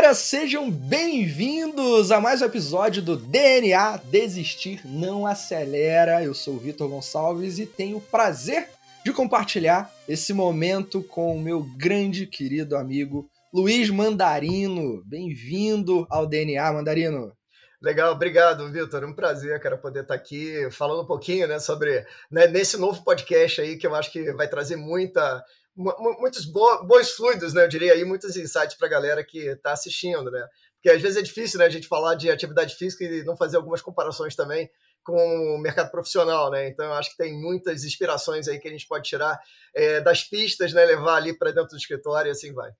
galera, sejam bem-vindos a mais um episódio do DNA Desistir Não Acelera. Eu sou o Vitor Gonçalves e tenho o prazer de compartilhar esse momento com o meu grande querido amigo Luiz Mandarino. Bem-vindo ao DNA, Mandarino. Legal, obrigado, Vitor. Um prazer, cara, poder estar aqui falando um pouquinho, né, sobre né, nesse novo podcast aí que eu acho que vai trazer muita muitos bons fluidos, né? Eu diria aí, muitos insights para a galera que está assistindo, né? Porque às vezes é difícil, né, a gente falar de atividade física e não fazer algumas comparações também com o mercado profissional, né? Então eu acho que tem muitas inspirações aí que a gente pode tirar é, das pistas, né? Levar ali para dentro do escritório e assim vai.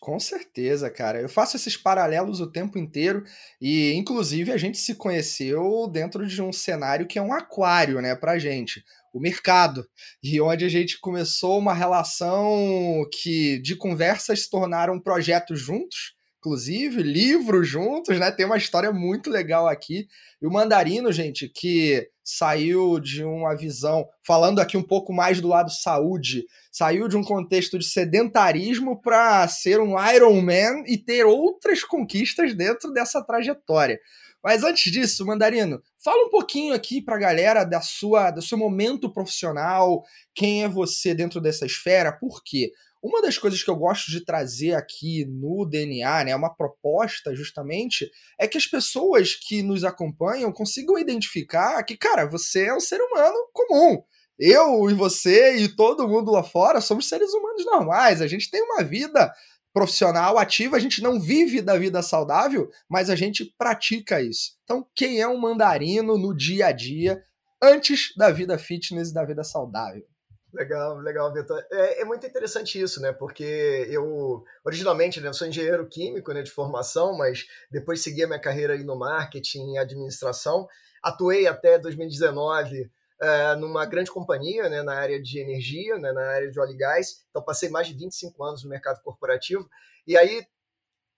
Com certeza, cara. Eu faço esses paralelos o tempo inteiro e, inclusive, a gente se conheceu dentro de um cenário que é um aquário, né, pra gente o mercado, e onde a gente começou uma relação que de conversas se tornaram projetos juntos, inclusive livros juntos, né? Tem uma história muito legal aqui. E o Mandarino, gente, que saiu de uma visão, falando aqui um pouco mais do lado saúde, saiu de um contexto de sedentarismo para ser um Iron Man e ter outras conquistas dentro dessa trajetória. Mas antes disso, Mandarino, fala um pouquinho aqui para a galera da sua, do seu momento profissional, quem é você dentro dessa esfera, por quê? Uma das coisas que eu gosto de trazer aqui no DNA, né, uma proposta justamente, é que as pessoas que nos acompanham consigam identificar que, cara, você é um ser humano comum. Eu e você e todo mundo lá fora somos seres humanos normais. A gente tem uma vida profissional ativa, a gente não vive da vida saudável, mas a gente pratica isso. Então, quem é um mandarino no dia a dia, antes da vida fitness e da vida saudável? Legal, legal, Vitor. É, é, muito interessante isso, né? Porque eu, originalmente, né, sou engenheiro químico né, de formação, mas depois segui a minha carreira aí no marketing e administração. Atuei até 2019 é, numa grande companhia né, na área de energia, né, na área de óleo e gás. Então, passei mais de 25 anos no mercado corporativo. E aí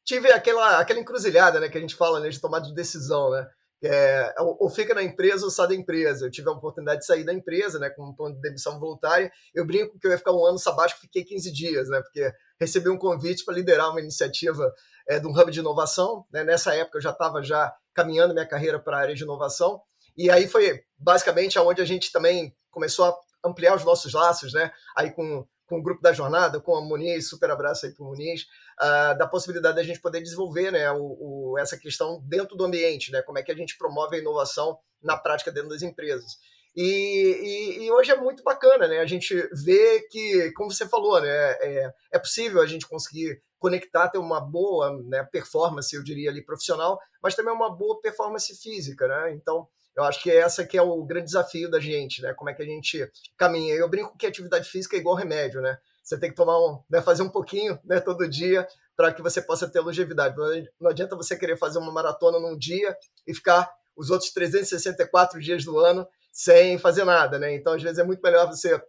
tive aquela, aquela encruzilhada né, que a gente fala né, de tomada de decisão. Né? É, ou fica na empresa ou sai da empresa. Eu tive a oportunidade de sair da empresa, né, com um plano de demissão voluntária. Eu brinco que eu ia ficar um ano sabático, fiquei 15 dias, né, porque recebi um convite para liderar uma iniciativa é, de um hub de inovação. Né. Nessa época eu já estava já caminhando minha carreira para a área de inovação. E aí foi basicamente aonde a gente também começou a ampliar os nossos laços, né? Aí com, com o grupo da jornada, com a Muniz, super abraço aí para o Muniz, uh, da possibilidade da gente poder desenvolver né, o, o, essa questão dentro do ambiente, né? Como é que a gente promove a inovação na prática dentro das empresas. E, e, e, hoje é muito bacana, né? A gente vê que, como você falou, né? É, é possível a gente conseguir conectar, ter uma boa né, performance, eu diria ali, profissional, mas também uma boa performance física, né? Então, eu acho que essa que é o grande desafio da gente, né? Como é que a gente caminha. Eu brinco que atividade física é igual remédio, né? Você tem que tomar um, né, fazer um pouquinho, né, todo dia, para que você possa ter longevidade. Não adianta você querer fazer uma maratona num dia e ficar os outros 364 dias do ano sem fazer nada, né? Então, às vezes é muito melhor você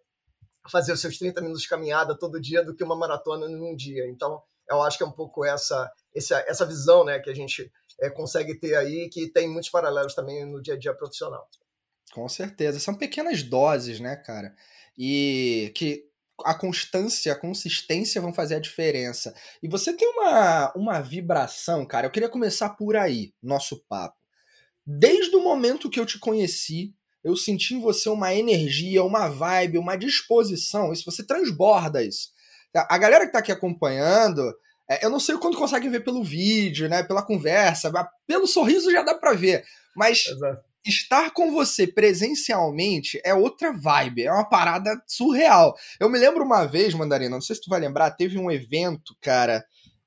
fazer os seus 30 minutos de caminhada todo dia do que uma maratona num dia. Então, eu acho que é um pouco essa essa, essa visão, né, que a gente é, consegue ter aí, que tem muitos paralelos também no dia a dia profissional. Com certeza. São pequenas doses, né, cara? E que a constância, a consistência vão fazer a diferença. E você tem uma, uma vibração, cara. Eu queria começar por aí, nosso papo. Desde o momento que eu te conheci, eu senti em você uma energia, uma vibe, uma disposição. Isso você transborda isso. A galera que tá aqui acompanhando, é, eu não sei o quanto conseguem ver pelo vídeo, né? Pela conversa, pelo sorriso já dá para ver. Mas Exato. estar com você presencialmente é outra vibe, é uma parada surreal. Eu me lembro uma vez, Mandarina, não sei se tu vai lembrar, teve um evento, cara,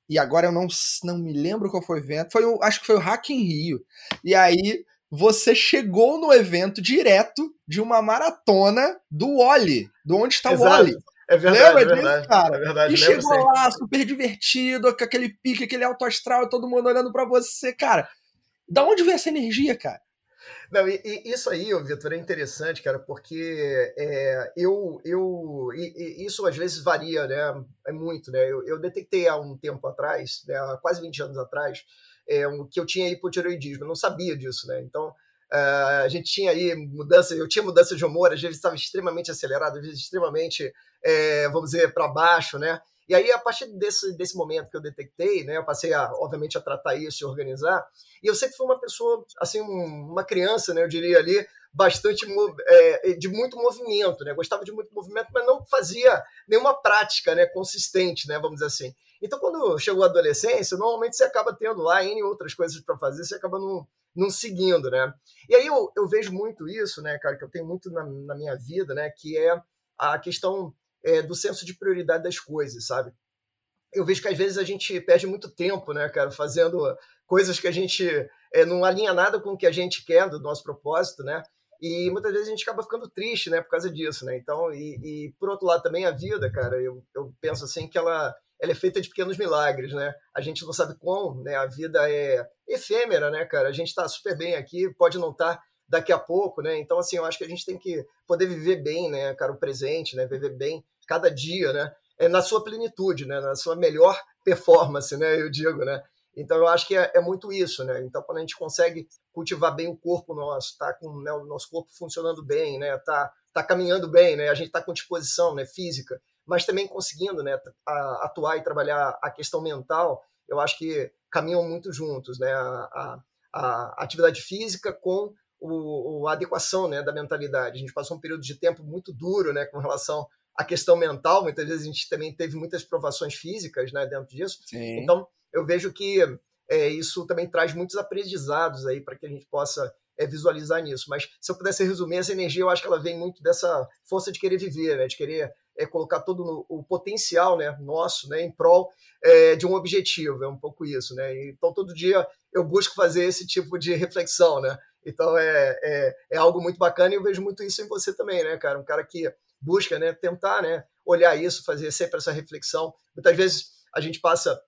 e agora eu não, não me lembro qual foi o evento. Foi o, acho que foi o Hack in Rio. E aí você chegou no evento direto de uma maratona do Oli, do Onde Está o Oli. É verdade, Lembra é verdade, disso, cara? É verdade, e chegou lá, super divertido, com aquele pique, aquele alto astral, todo mundo olhando para você, cara. Da onde vem essa energia, cara? Não, e, e isso aí, Vitor, é interessante, cara, porque é, eu, eu e, e isso às vezes varia, né? É muito, né? Eu, eu detectei há um tempo atrás, né, há quase 20 anos atrás, é, um, que eu tinha hipotireoidismo, eu não sabia disso, né? Então, Uh, a gente tinha aí mudança, eu tinha mudança de humor, às vezes estava extremamente acelerado, às vezes extremamente, é, vamos dizer, para baixo, né? E aí, a partir desse, desse momento que eu detectei, né, eu passei, a, obviamente, a tratar isso e organizar. E eu sempre fui uma pessoa, assim, um, uma criança, né, eu diria ali, bastante é, de muito movimento, né? Gostava de muito movimento, mas não fazia nenhuma prática, né, consistente, né, vamos dizer assim. Então, quando chegou a adolescência, normalmente você acaba tendo lá em outras coisas para fazer, você acaba não, não seguindo, né? E aí eu, eu vejo muito isso, né, cara, que eu tenho muito na, na minha vida, né, que é a questão é, do senso de prioridade das coisas, sabe? Eu vejo que às vezes a gente perde muito tempo, né, cara, fazendo coisas que a gente é, não alinha nada com o que a gente quer do nosso propósito, né? E muitas vezes a gente acaba ficando triste, né, por causa disso, né? Então, e, e por outro lado também a vida, cara, eu, eu penso assim que ela, ela é feita de pequenos milagres, né? A gente não sabe como, né? A vida é efêmera, né, cara? A gente está super bem aqui, pode não estar tá daqui a pouco, né? Então, assim, eu acho que a gente tem que poder viver bem, né, cara, o presente, né? Viver bem cada dia, né? É na sua plenitude, né? Na sua melhor performance, né? Eu digo, né? Então, eu acho que é, é, muito isso, né? Então, quando a gente consegue cultivar bem o corpo nosso, tá com né, o nosso corpo funcionando bem, né? Tá, tá caminhando bem, né? A gente tá com disposição, né? Física, mas também conseguindo, né? Atuar e trabalhar a questão mental, eu acho que caminham muito juntos, né? A, a, a atividade física com o, a adequação, né? Da mentalidade. A gente passou um período de tempo muito duro, né? Com relação à questão mental. Muitas vezes a gente também teve muitas provações físicas, né? Dentro disso. Sim. Então eu vejo que é, isso também traz muitos aprendizados aí para que a gente possa é, visualizar nisso. Mas se eu pudesse resumir, essa energia eu acho que ela vem muito dessa força de querer viver, né? de querer é, colocar todo no, o potencial né, nosso né, em prol é, de um objetivo. É um pouco isso. Né? Então, todo dia eu busco fazer esse tipo de reflexão. Né? Então, é, é, é algo muito bacana e eu vejo muito isso em você também, né, cara? Um cara que busca né, tentar né, olhar isso, fazer sempre essa reflexão. Muitas vezes a gente passa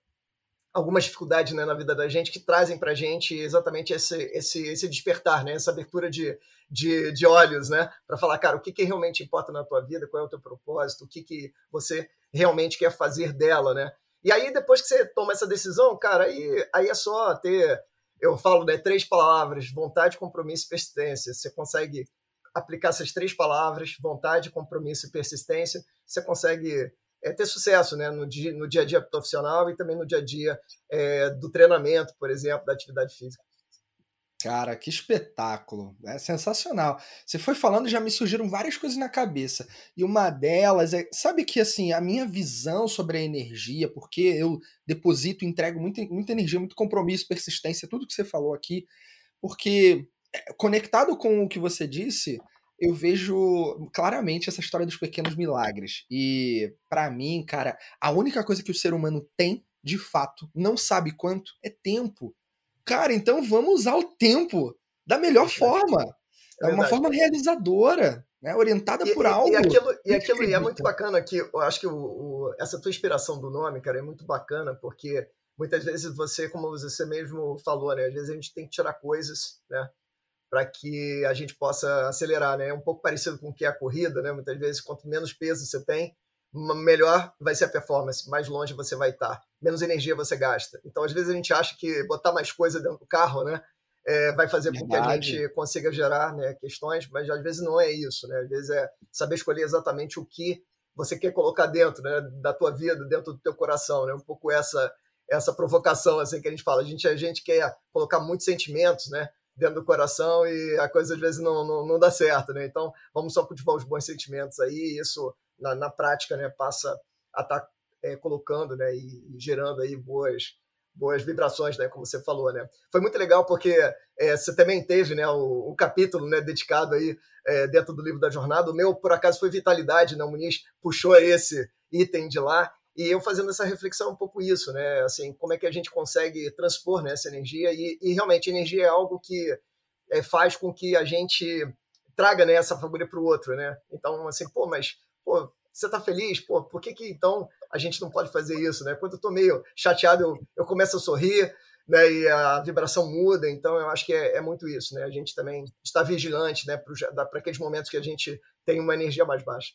algumas dificuldades né, na vida da gente que trazem para a gente exatamente esse, esse, esse despertar, né, essa abertura de, de, de olhos, né, para falar, cara, o que, que realmente importa na tua vida, qual é o teu propósito, o que, que você realmente quer fazer dela, né? E aí, depois que você toma essa decisão, cara, aí, aí é só ter, eu falo, né, três palavras, vontade, compromisso e persistência. Você consegue aplicar essas três palavras, vontade, compromisso e persistência, você consegue é, ter sucesso né, no, dia, no dia a dia profissional e também no dia a dia é, do treinamento, por exemplo, da atividade física. Cara, que espetáculo! É sensacional. Você foi falando, já me surgiram várias coisas na cabeça. E uma delas é, sabe que assim, a minha visão sobre a energia, porque eu deposito, entrego muita, muita energia, muito compromisso, persistência, tudo que você falou aqui, porque é, conectado com o que você disse, eu vejo claramente essa história dos pequenos milagres. E para mim, cara, a única coisa que o ser humano tem, de fato, não sabe quanto, é tempo. Cara, então vamos usar o tempo da melhor forma. É, uma forma realizadora, né? orientada e, por algo. E aquilo, e aquilo e é muito bacana que eu acho que o, o, essa tua inspiração do nome, cara, é muito bacana, porque muitas vezes você, como você mesmo falou, né? Às vezes a gente tem que tirar coisas, né? Para que a gente possa acelerar, né? É um pouco parecido com o que é a corrida, né? Muitas vezes, quanto menos peso você tem, melhor vai ser a performance, mais longe você vai estar, menos energia você gasta. Então, às vezes a gente acha que botar mais coisa dentro do carro, né? É, vai fazer Verdade. com que a gente consiga gerar né, questões, mas às vezes não é isso, né? Às vezes é saber escolher exatamente o que você quer colocar dentro né, da tua vida, dentro do teu coração, né? Um pouco essa essa provocação assim que a gente fala. A gente a gente quer colocar muitos sentimentos, né? Dentro do coração e a coisa às vezes não, não, não dá certo, né? Então, vamos só cultivar os bons sentimentos aí e isso, na, na prática, né, passa a estar tá, é, colocando, né, e, e, gerando aí boas boas vibrações, né, como você falou, né? Foi muito legal porque é, você também teve, né, o, o capítulo, né, dedicado aí é, dentro do livro da jornada. O meu, por acaso, foi vitalidade, né? O Muniz puxou esse item de lá e eu fazendo essa reflexão um pouco isso, né? Assim, como é que a gente consegue transpor né, essa energia e, e realmente energia é algo que é, faz com que a gente traga né, essa fagulha para o outro, né? Então, assim, pô, mas pô, você tá feliz? Pô, por que que então a gente não pode fazer isso, né? Quando eu tô meio chateado, eu, eu começo a sorrir, né? E a vibração muda. Então, eu acho que é, é muito isso, né? A gente também está vigilante, né? Para aqueles momentos que a gente tem uma energia mais baixa.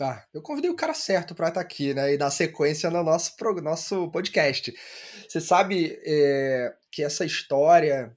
Tá, eu convidei o cara certo para estar tá aqui, né? E dar sequência no nosso, pro, nosso podcast. Você sabe é, que essa história.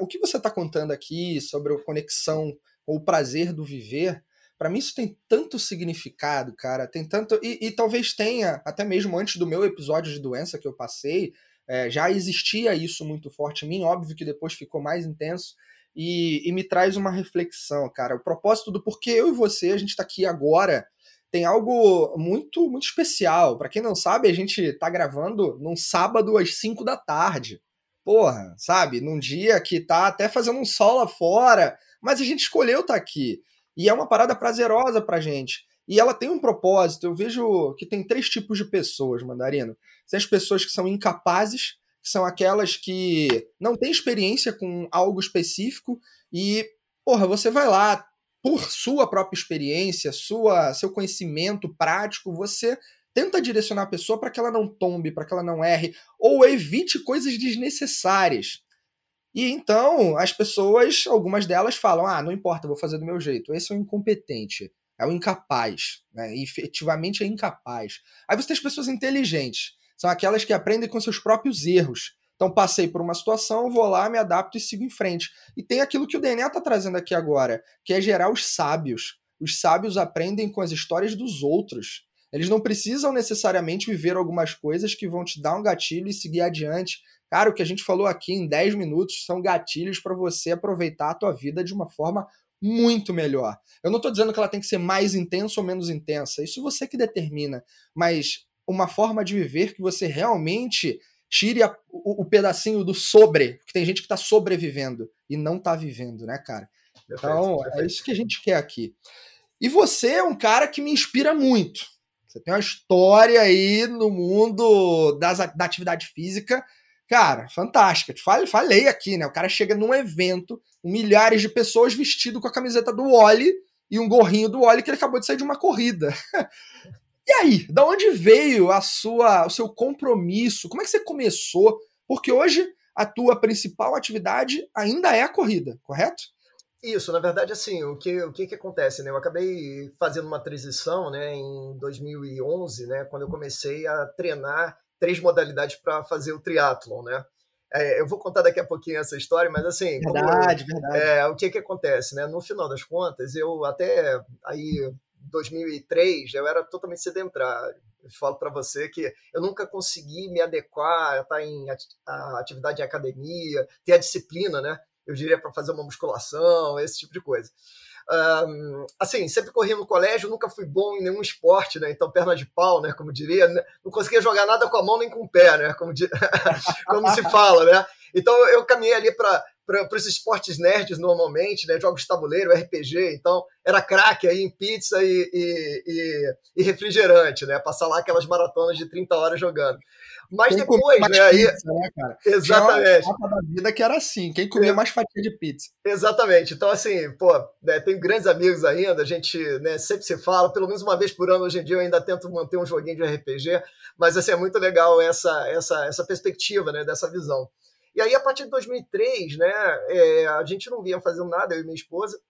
O que você está contando aqui sobre a conexão ou o prazer do viver Para mim isso tem tanto significado, cara, tem tanto e, e, talvez tenha até mesmo antes do meu episódio de doença que eu passei, é, já existia isso muito forte em mim, óbvio que depois ficou mais intenso e, e me traz uma reflexão, cara. O propósito do porquê eu e você a gente está aqui agora tem algo muito muito especial. Para quem não sabe, a gente tá gravando num sábado às 5 da tarde. Porra, sabe? Num dia que tá até fazendo um sol lá fora, mas a gente escolheu estar tá aqui. E é uma parada prazerosa pra gente. E ela tem um propósito. Eu vejo que tem três tipos de pessoas, Mandarino. Tem as pessoas que são incapazes, são aquelas que não têm experiência com algo específico e, porra, você vai lá, por sua própria experiência, sua, seu conhecimento prático, você tenta direcionar a pessoa para que ela não tombe, para que ela não erre, ou evite coisas desnecessárias. E então as pessoas, algumas delas falam: ah, não importa, vou fazer do meu jeito. Esse é o incompetente, é o incapaz, né? E efetivamente é incapaz. Aí você tem as pessoas inteligentes, são aquelas que aprendem com seus próprios erros. Então passei por uma situação, vou lá, me adapto e sigo em frente. E tem aquilo que o DNA está trazendo aqui agora, que é gerar os sábios. Os sábios aprendem com as histórias dos outros. Eles não precisam necessariamente viver algumas coisas que vão te dar um gatilho e seguir adiante. Cara, o que a gente falou aqui em 10 minutos são gatilhos para você aproveitar a tua vida de uma forma muito melhor. Eu não estou dizendo que ela tem que ser mais intensa ou menos intensa, isso você que determina, mas uma forma de viver que você realmente tire a, o, o, pedacinho do sobre, porque tem gente que está sobrevivendo e não está vivendo, né, cara? Então, é isso que a gente quer aqui. E você é um cara que me inspira muito. Você tem uma história aí no mundo das, da atividade física Cara, fantástica. Falei, falei aqui, né? O cara chega num evento, milhares de pessoas vestido com a camiseta do Wally e um gorrinho do Wally que ele acabou de sair de uma corrida. e aí, da onde veio a sua, o seu compromisso? Como é que você começou? Porque hoje a tua principal atividade ainda é a corrida, correto? Isso, na verdade, assim, o que, o que, que acontece, né? Eu acabei fazendo uma transição, né, em 2011, né, quando eu comecei a treinar três modalidades para fazer o triatlon, né? É, eu vou contar daqui a pouquinho essa história, mas assim, verdade, como, verdade. É, o que que acontece, né? No final das contas, eu até aí 2003 eu era totalmente sedentário. Eu falo para você que eu nunca consegui me adequar estar em atividade em academia, ter a disciplina, né? Eu diria para fazer uma musculação, esse tipo de coisa. Um, assim, sempre corri no colégio, nunca fui bom em nenhum esporte, né? Então, perna de pau, né? Como diria, né? não conseguia jogar nada com a mão nem com o pé, né? Como, como se fala, né? Então, eu caminhei ali para para os esportes nerds normalmente, né? Jogos de tabuleiro, RPG, então era craque aí em pizza e, e, e, e refrigerante, né? Passar lá aquelas maratonas de 30 horas jogando. Mas quem depois, né? Aí... Pizza, né, cara? Exatamente. Tinha da vida que era assim, quem comia é. mais fatia de pizza. Exatamente. Então, assim, pô, né, tenho grandes amigos ainda, a gente né, sempre se fala, pelo menos uma vez por ano, hoje em dia eu ainda tento manter um joguinho de RPG, mas assim, é muito legal essa, essa, essa perspectiva, né, dessa visão. E aí, a partir de 2003, né, é, a gente não vinha fazendo nada, eu e minha esposa,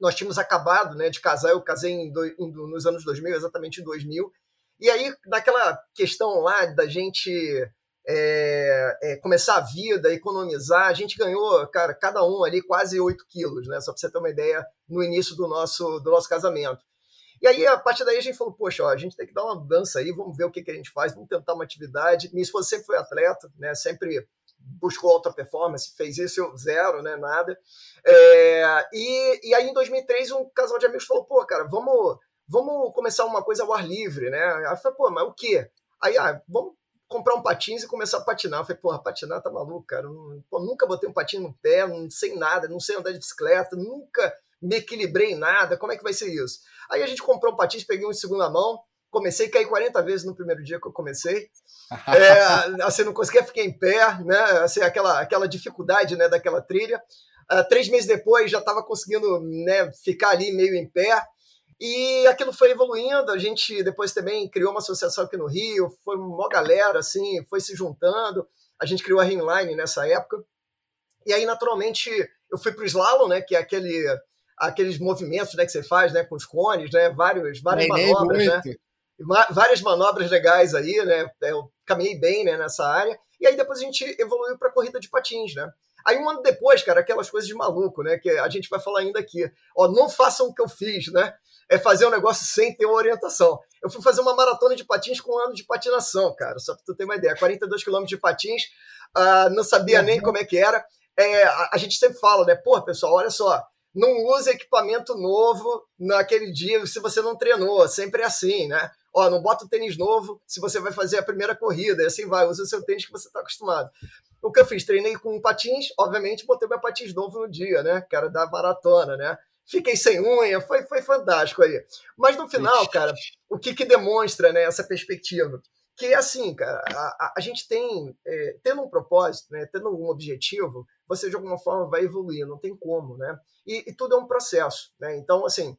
nós tínhamos acabado né, de casar, eu casei em do, em, nos anos 2000, exatamente em 2000, e aí, naquela questão lá da gente é, é, começar a vida, economizar, a gente ganhou, cara, cada um ali quase 8 quilos, né? Só para você ter uma ideia, no início do nosso, do nosso casamento. E aí, a partir daí, a gente falou, poxa, ó, a gente tem que dar uma dança aí, vamos ver o que, que a gente faz, vamos tentar uma atividade. Minha esposa sempre foi atleta, né? Sempre buscou alta performance, fez isso, eu zero, né? Nada. É, e, e aí, em 2003, um casal de amigos falou, pô, cara, vamos vamos começar uma coisa ao ar livre, né? Aí eu falei, pô, mas o quê? Aí, ah, vamos comprar um patins e começar a patinar. Eu falei, porra, patinar tá maluco, cara. Pô, nunca botei um patinho no pé, não sei nada, não sei andar de bicicleta, nunca me equilibrei em nada, como é que vai ser isso? Aí a gente comprou um patins, peguei um de segunda mão, comecei a cair 40 vezes no primeiro dia que eu comecei. É, assim, não conseguia ficar em pé, né? Assim, aquela, aquela dificuldade né, daquela trilha. Uh, três meses depois já estava conseguindo né, ficar ali meio em pé. E aquilo foi evoluindo, a gente depois também criou uma associação aqui no Rio, foi uma galera, assim, foi se juntando, a gente criou a Ringline nessa época, e aí, naturalmente, eu fui para o slalom, né, que é aquele, aqueles movimentos né, que você faz né, com os cones, né, vários, várias manobras, né, várias manobras legais aí, né, eu caminhei bem né, nessa área, e aí depois a gente evoluiu para a corrida de patins, né, Aí um ano depois, cara, aquelas coisas de maluco, né? Que a gente vai falar ainda aqui. Ó, não façam o que eu fiz, né? É fazer um negócio sem ter uma orientação. Eu fui fazer uma maratona de patins com um ano de patinação, cara, só pra tu ter uma ideia. 42 quilômetros de patins, uh, não sabia uhum. nem como é que era. É, a, a, gente sempre fala, né? Pô, pessoal, olha só, não use equipamento novo naquele dia se você não treinou. Sempre é assim, né? Ó, não bota o tênis novo se você vai fazer a primeira corrida, e assim vai, usa o seu tênis que você está acostumado. O que eu fiz? Treinei com patins, obviamente, botei meu patins novo no dia, né? Que era da maratona, né? Fiquei sem unha, foi, foi fantástico aí. Mas no final, cara, o que, que demonstra né, essa perspectiva? Que é assim, cara, a, a, a gente tem, é, tendo um propósito, né, tendo um objetivo, você de alguma forma vai evoluir, não tem como, né? E, e tudo é um processo, né? Então, assim,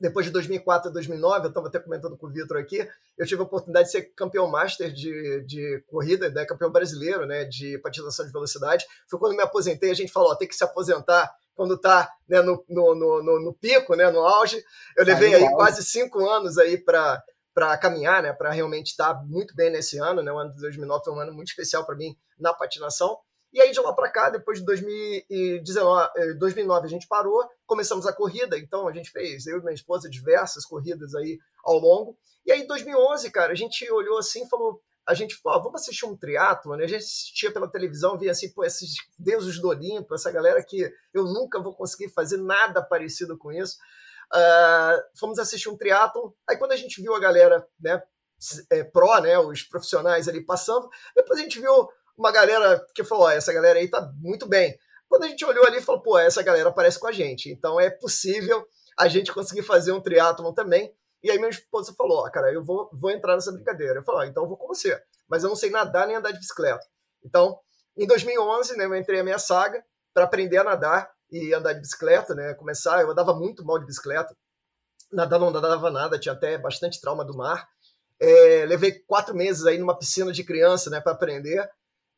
depois de 2004 a 2009, eu estava até comentando com o Vitor aqui, eu tive a oportunidade de ser campeão master de, de corrida, né, campeão brasileiro né, de patinação de velocidade. Foi quando me aposentei, a gente falou, ó, tem que se aposentar quando está né, no, no, no, no, pico, né, no auge. Eu levei aí quase cinco anos aí para para caminhar, né, para realmente estar tá muito bem nesse ano, né, o ano de 2009 foi um ano muito especial para mim na patinação. E aí de lá para cá, depois de 2019, 2009 eh, a gente parou, começamos a corrida, então a gente fez, eu e minha esposa, diversas corridas aí ao longo. E aí em 2011, cara, a gente olhou assim e falou, a gente falou, vamos assistir um triatlo, né? A gente assistia pela televisão, via assim, pô, esses deuses do Olimpo, essa galera que eu nunca vou conseguir fazer nada parecido com isso. Uh, fomos assistir um triatlo. Aí quando a gente viu a galera, né, é, pró, né, os profissionais ali passando, depois a gente viu uma galera que falou: essa galera aí tá muito bem. Quando a gente olhou ali, falou: pô, essa galera parece com a gente. Então é possível a gente conseguir fazer um triatlon também. E aí minha esposa falou: ó, cara, eu vou, vou entrar nessa brincadeira. Eu falei: então eu vou com você. Mas eu não sei nadar nem andar de bicicleta. Então, em 2011, né, eu entrei na minha saga para aprender a nadar e andar de bicicleta, né? Começar, eu andava muito mal de bicicleta. Nadar não nadava nada, tinha até bastante trauma do mar. É, levei quatro meses aí numa piscina de criança, né, para aprender.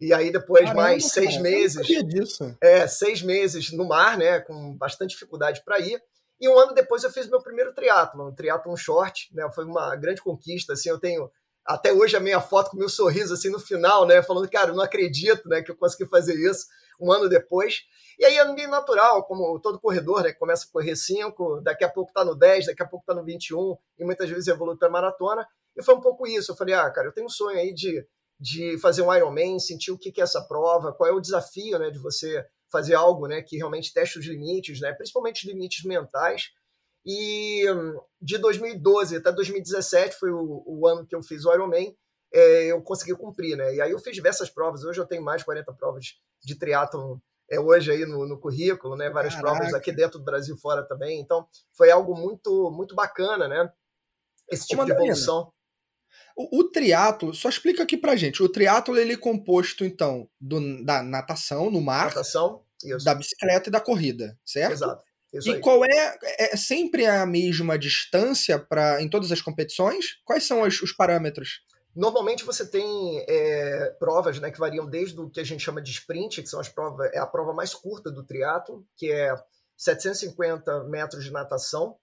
E aí depois Caramba, mais seis cara, meses. Eu disso. É, seis meses no mar, né? Com bastante dificuldade para ir. E um ano depois eu fiz meu primeiro triatlo, um triatlon short, né? Foi uma grande conquista, assim, eu tenho até hoje a minha foto com meu sorriso assim no final, né? Falando, cara, eu não acredito, né, que eu consegui fazer isso um ano depois. E aí é meio natural, como todo corredor, né? Começa a correr 5, daqui a pouco tá no 10, daqui a pouco tá no 21, e muitas vezes evolui para maratona. E foi um pouco isso. Eu falei, ah, cara, eu tenho um sonho aí de de fazer um Ironman, sentir o que é essa prova, qual é o desafio né, de você fazer algo né, que realmente teste os limites, né, principalmente os limites mentais. E de 2012 até 2017 foi o, o ano que eu fiz o Ironman, é, eu consegui cumprir. Né? E aí eu fiz diversas provas, hoje eu tenho mais de 40 provas de triatlon é, hoje aí no, no currículo, né? várias Caraca. provas aqui dentro do Brasil fora também. Então foi algo muito, muito bacana, né? Esse tipo de evolução. O, o triatlo, só explica aqui pra gente. O triatlo ele é composto, então, do, da natação no mar, natação, da bicicleta e da corrida, certo? Exato. Isso e aí. qual é, é, é sempre a mesma distância para em todas as competições? Quais são os, os parâmetros? Normalmente você tem é, provas né, que variam desde o que a gente chama de sprint, que são as provas, é a prova mais curta do triatlo, que é 750 metros de natação,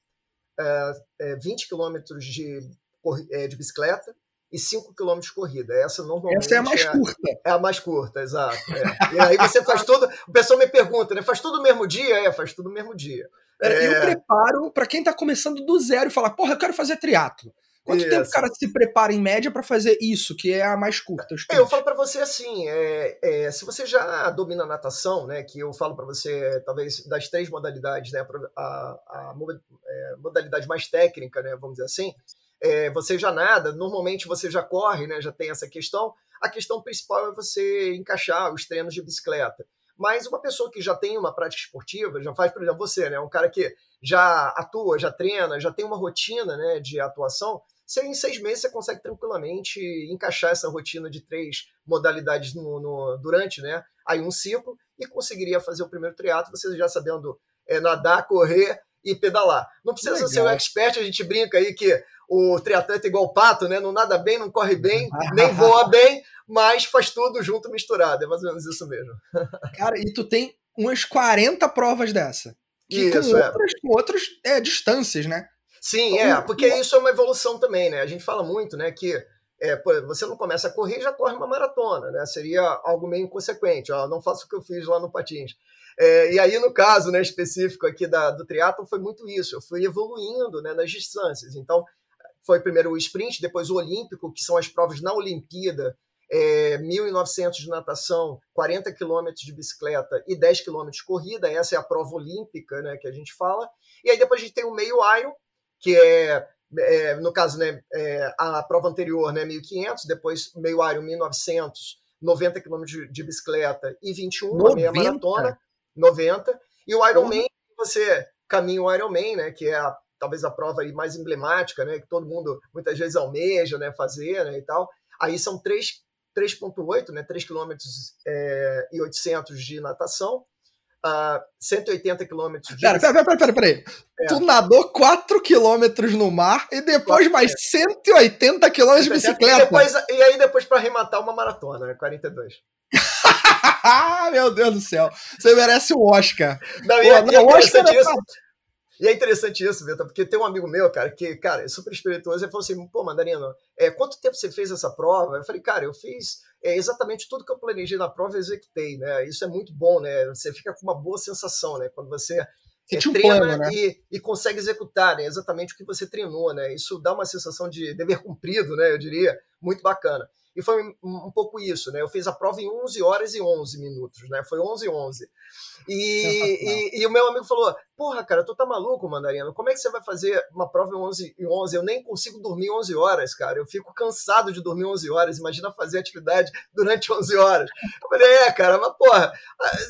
é, 20 é, quilômetros de de bicicleta e 5 km de corrida. Essa normalmente Essa é a mais é, curta. É a mais curta, exato. É. E aí você faz tudo. O pessoal me pergunta, né? Faz tudo no mesmo dia? É, faz tudo no mesmo dia. É, eu preparo para quem está começando do zero e fala, porra, eu quero fazer triatlo. Quanto isso. tempo o cara se prepara em média para fazer isso, que é a mais curta? É, eu falo para você assim, é, é, se você já domina a natação, né, que eu falo para você, talvez das três modalidades, né, a, a, a modalidade mais técnica, né, vamos dizer assim, é, você já nada, normalmente você já corre, né, já tem essa questão. A questão principal é você encaixar os treinos de bicicleta. Mas uma pessoa que já tem uma prática esportiva, já faz, por exemplo, você, né, um cara que já atua, já treina, já tem uma rotina né, de atuação, você, em seis meses você consegue tranquilamente encaixar essa rotina de três modalidades no, no, durante né, aí um ciclo e conseguiria fazer o primeiro triatlo, você já sabendo é, nadar, correr e pedalar. Não precisa Legal. ser um expert, a gente brinca aí que o triatleta é igual o pato, né? Não nada bem, não corre bem, nem voa bem, mas faz tudo junto misturado. É mais ou menos isso mesmo. Cara, e tu tem umas 40 provas dessa. Que isso, com, é. outras, com outras é, distâncias, né? Sim, é, porque isso é uma evolução também, né? A gente fala muito, né, que É, você não começa a correr e já corre uma maratona, né? Seria algo meio inconsequente. Ó, não faço o que eu fiz lá no patins. É, e aí, no caso né, específico aqui da, do triatlo foi muito isso. Eu fui evoluindo né, nas distâncias. Então, foi primeiro o sprint, depois o olímpico, que são as provas na Olimpíada, é, 1.900 de natação, 40 quilômetros de bicicleta e 10 quilômetros de corrida. Essa é a prova olímpica né, que a gente fala. E aí depois a gente tem o meio Iron, que é, é no caso, né, é, a prova anterior, né, 1.500, depois meio Iron 1.900, 90 quilômetros de, de, bicicleta e 21, 90? meia maratona, 90. E o Ironman, uhum. você caminha o Ironman, né, que é a, talvez a prova aí mais emblemática, né, que todo mundo muitas vezes almeja né, fazer né, e tal. Aí são 3,8, né, 3 km é, e 800 de natação, uh, 180 quilômetros de. Pera, pera, pera, pera, pera. É. Tu nadou 4 quilômetros no mar e depois 4, mais é. 180 quilômetros de bicicleta. E, depois, e aí depois para arrematar uma maratona, né, 42. Meu Deus do céu. Você merece o Oscar. Não, Pô, e, é, não, e é interessante é isso. E é interessante isso, Vitor, porque tem um amigo meu, cara, que, cara, é super espirituoso, ele falou assim, pô, Mandarino, é, quanto tempo você fez essa prova? Eu falei, cara, eu fiz é, exatamente tudo que eu planejei na prova, eu executei, né? Isso é muito bom, né? Você fica com uma boa sensação, né? Quando você é, treina plano, né? e, e, consegue executar né? exatamente o que você treinou, né? Isso dá uma sensação de dever cumprido, né? Eu diria, muito bacana. E foi um, pouco isso, né? Eu fiz a prova em 11 horas e 11 minutos, né? Foi 11 e 11. E, e, e, o meu amigo falou: Porra, cara, tu tá maluco, Mandarino? Como é que você vai fazer uma prova em 11 e 11? Eu nem consigo dormir 11 horas, cara. Eu fico cansado de dormir 11 horas. Imagina fazer atividade durante 11 horas. Eu falei: É, cara, mas porra,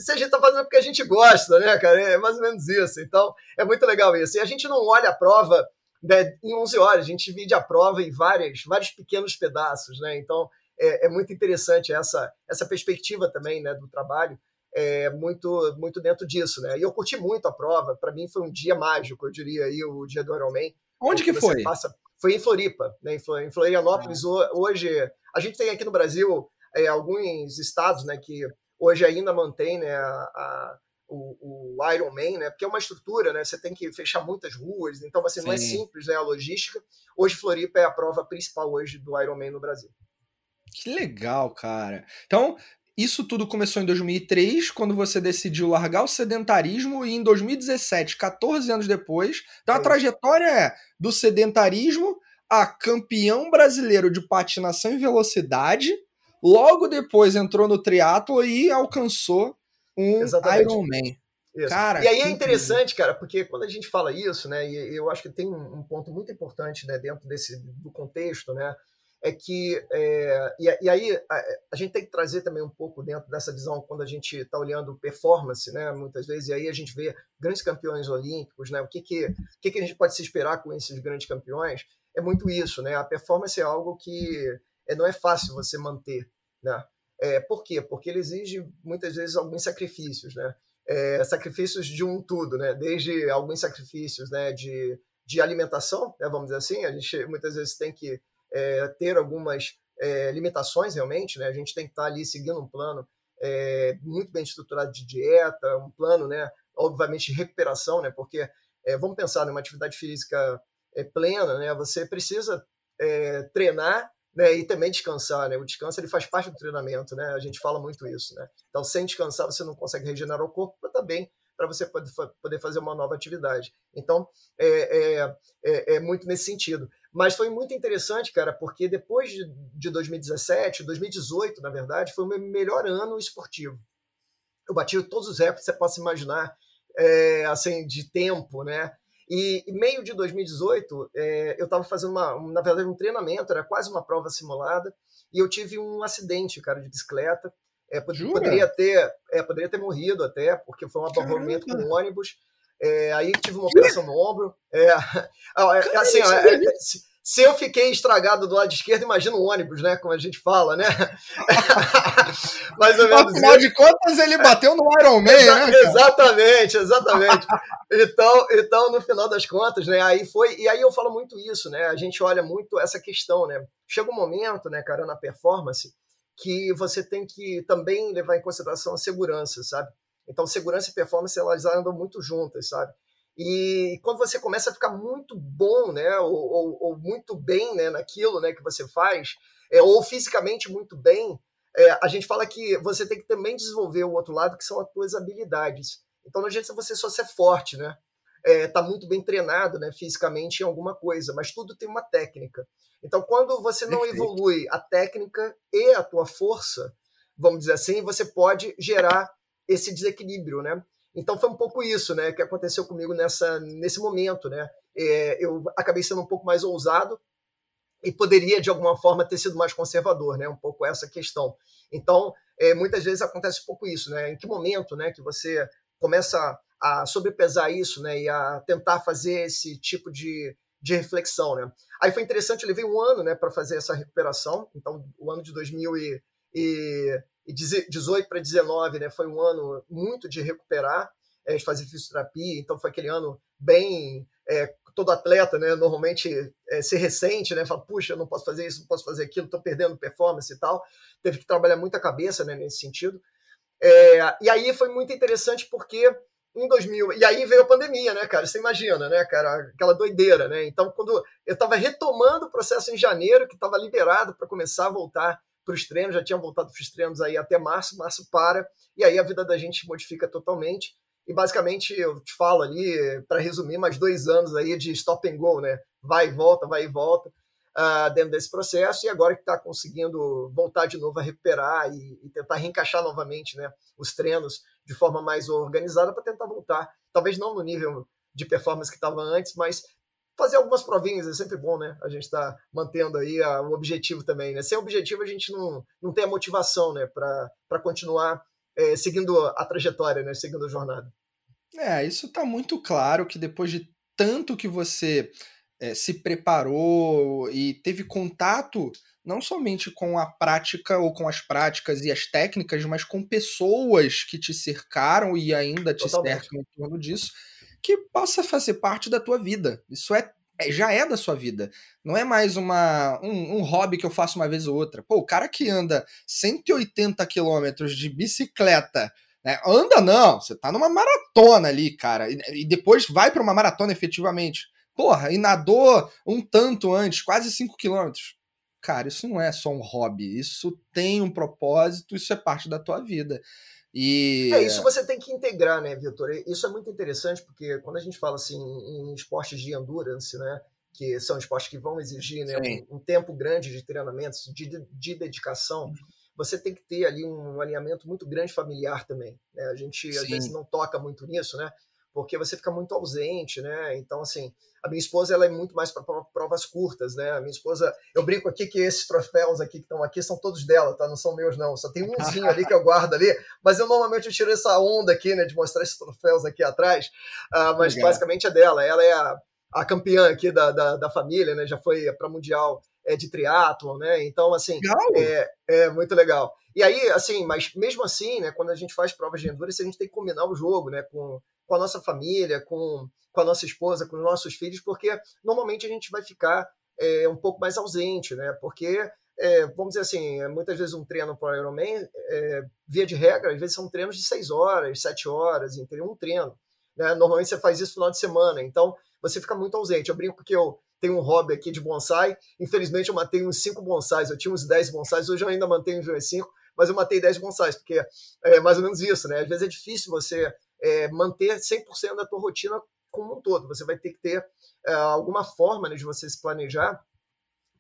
se a gente tá fazendo porque a gente gosta, né, cara? É mais ou menos isso. Então, é muito legal isso. E a gente não olha a prova né, em 11 horas, a gente divide a prova em várias, vários pequenos pedaços, né? Então, é, é, muito interessante essa, essa perspectiva também né, do trabalho, é, muito, muito dentro disso. Né? E eu curti muito a prova, para mim foi um dia mágico, eu diria, aí, o dia do Ironman. Onde que foi? Passa, foi em Floripa, né, em Florianópolis. Ah. Hoje, a gente tem aqui no Brasil é, alguns estados né, que hoje ainda mantém né, a, a o, o Ironman, né? Porque é uma estrutura, né? Você tem que fechar muitas ruas, então assim, não é simples né, a logística. Hoje Floripa é a prova principal hoje do Ironman no Brasil. Que legal, cara. Então, isso tudo começou em 2003, quando você decidiu largar o sedentarismo, e em 2017, 14 anos depois, então a trajetória é do sedentarismo a campeão brasileiro de patinação e velocidade, logo depois entrou no triatlo e alcançou um Exatamente. Ironman. Cara, e aí é interessante, cara, porque quando a gente fala isso, né, e eu acho que tem um ponto muito importante, né, dentro desse do contexto, né, é que é, e, e, aí a, a, gente tem que trazer também um pouco dentro dessa visão quando a gente está olhando performance, né? Muitas vezes e aí a gente vê grandes campeões olímpicos, né? O que que, o que que a gente pode se esperar com esses grandes campeões? É muito isso, né? A performance é algo que é, não é fácil você manter, né? É, por quê? Porque ele exige muitas vezes alguns sacrifícios, né? É, sacrifícios de um tudo, né? Desde alguns sacrifícios, né? De, de alimentação, né? vamos dizer assim, a gente muitas vezes tem que é, ter algumas é, limitações realmente, né? A gente tem que estar ali seguindo um plano é, muito bem estruturado de dieta, um plano, né? Obviamente de recuperação, né? Porque é, vamos pensar numa atividade física plena, né? Você precisa treinar né, e também descansar, né? O descanso ele faz parte do treinamento, né? A gente fala muito isso, né? Então, sem descansar, você não consegue regenerar o corpo, mas também para você poder fazer uma nova atividade. Então, é, é, é, é, muito nesse sentido. Mas foi muito interessante, cara, porque depois de, de 2017, 2018, na verdade, foi o meu melhor ano esportivo. Eu bati todos os recordes que você possa imaginar, é, assim, de tempo, né? E meio de 2018, é, eu estava fazendo, uma, na verdade, um treinamento, era quase uma prova simulada, e eu tive um acidente, cara, de bicicleta. É, poderia, ter, é, poderia ter morrido até, porque foi um aborrecimento com um ônibus. É, aí tive uma operação no ombro. É, é assim, é, é, se, se, eu fiquei estragado do lado esquerdo, imagina o ônibus, né? Como a gente fala, né? Mais ou menos. Afinal de contas, ele bateu no Iron Man, Exa né? Exatamente, exatamente. Então, então, no final das contas, né? Aí foi. E aí eu falo muito isso, né? A gente olha muito essa questão, né? Chega um momento, né, cara, na performance que você tem que também levar em consideração a segurança, sabe? Então, segurança e performance, elas andam muito juntas, sabe? E quando você começa a ficar muito bom, né, ou, ou, ou muito bem né, naquilo né, que você faz, é, ou fisicamente muito bem, é, a gente fala que você tem que também desenvolver o outro lado, que são as suas habilidades. Então não adianta você só ser forte, né? É, tá muito bem treinado, né, fisicamente em alguma coisa, mas tudo tem uma técnica. Então, quando você não Perfeito. evolui a técnica e a tua força, vamos dizer assim, você pode gerar esse desequilíbrio, né? Então foi um pouco isso, né, que aconteceu comigo nessa nesse momento, né? É, eu acabei sendo um pouco mais ousado e poderia de alguma forma ter sido mais conservador, né? Um pouco essa questão. Então, é, muitas vezes acontece um pouco isso, né? Em que momento, né, que você começa a sobrepesar isso, né, e a tentar fazer esse tipo de, de reflexão, né? Aí foi interessante, eu levei um ano, né, para fazer essa recuperação. Então, o ano de 2018 para 19, né, foi um ano muito de recuperar, é, de fazer fisioterapia. Então, foi aquele ano bem é, todo atleta, né, normalmente é, se ressente, né, fala, puxa, eu não posso fazer isso, não posso fazer aquilo, estou perdendo performance e tal. Teve que trabalhar muita cabeça, né, nesse sentido. É, e aí foi muito interessante porque em 2000, e aí veio a pandemia, né, cara? Você imagina, né, cara? Aquela doideira, né? Então, quando eu estava retomando o processo em janeiro, que estava liberado para começar a voltar para os treinos, já tinha voltado para os treinos aí até março, março para, e aí a vida da gente modifica totalmente. E basicamente eu te falo ali, para resumir, mais dois anos aí de stop and go, né? Vai e volta, vai e volta, uh, dentro desse processo, e agora que está conseguindo voltar de novo a recuperar e, e, tentar reencaixar novamente né, os treinos de forma mais organizada para tentar voltar. Talvez não no nível de performance que estava antes, mas fazer algumas provinhas é sempre bom, né? A gente está mantendo aí a, o objetivo também, né? Sem objetivo a gente não, não tem a motivação, né? Para continuar é, seguindo a trajetória, né? Seguindo a jornada. É, isso está muito claro que depois de tanto que você é, se preparou e teve contato não somente com a prática ou com as práticas e as técnicas, mas com pessoas que te cercaram e ainda te Totalmente. cercam em torno disso, que possa fazer parte da tua vida. Isso é, é já é da sua vida. Não é mais uma, um, um, hobby que eu faço uma vez ou outra. Pô, o cara que anda 180 quilômetros de bicicleta né? Anda não, você tá numa maratona ali, cara, e, e depois vai para uma maratona efetivamente. Porra, e nadou um tanto antes, quase 5 quilômetros. Cara, isso não é só um hobby, isso tem um propósito, isso é parte da tua vida. E... É, isso você tem que integrar, né, Vitor? Isso é muito interessante, porque quando a gente fala assim em esportes de endurance, né, que são esportes que vão exigir né, um, um, tempo grande de treinamentos, de, de dedicação, uhum você tem que ter ali um alinhamento muito grande familiar também. Né? A gente Sim. às vezes não toca muito nisso, né? Porque você fica muito ausente, né? Então, assim, a minha esposa ela é muito mais para provas curtas, né? A minha esposa, eu brinco aqui que esses troféus aqui que estão aqui são todos dela, tá? Não são meus, não. Só tem umzinho ali que eu guardo ali, mas eu normalmente eu tiro essa onda aqui, né? De mostrar esses troféus aqui atrás, uh, mas Legal. basicamente é dela. Ela é a, a campeã aqui da, da, da família, né? Já foi para mundial é, de triatlon, né? Então, assim, é, é muito legal. E aí, assim, mas mesmo assim, né, quando a gente faz provas de endurance, a gente tem que combinar o jogo, né, com, com a nossa família, com, com a nossa esposa, com os nossos filhos, porque normalmente a gente vai ficar é, um pouco mais ausente, né? Porque, é, vamos dizer assim, é, muitas vezes um treino para o Ironman, é, via de regra, às vezes são treinos de seis horas, sete horas, entendeu? Um treino. Né? Normalmente você faz isso no final de semana, então você fica muito ausente. Eu brinco que eu tenho um hobby aqui de bonsai. Infelizmente, eu matei uns 5 bonsais. Eu tinha uns 10 bonsais, hoje eu ainda mantenho uns 5, mas eu matei 10 bonsais, porque é mais ou menos isso, né? Às vezes é difícil você é, manter 100% da tua rotina como um todo. Você vai ter que ter é, alguma forma né, de você se planejar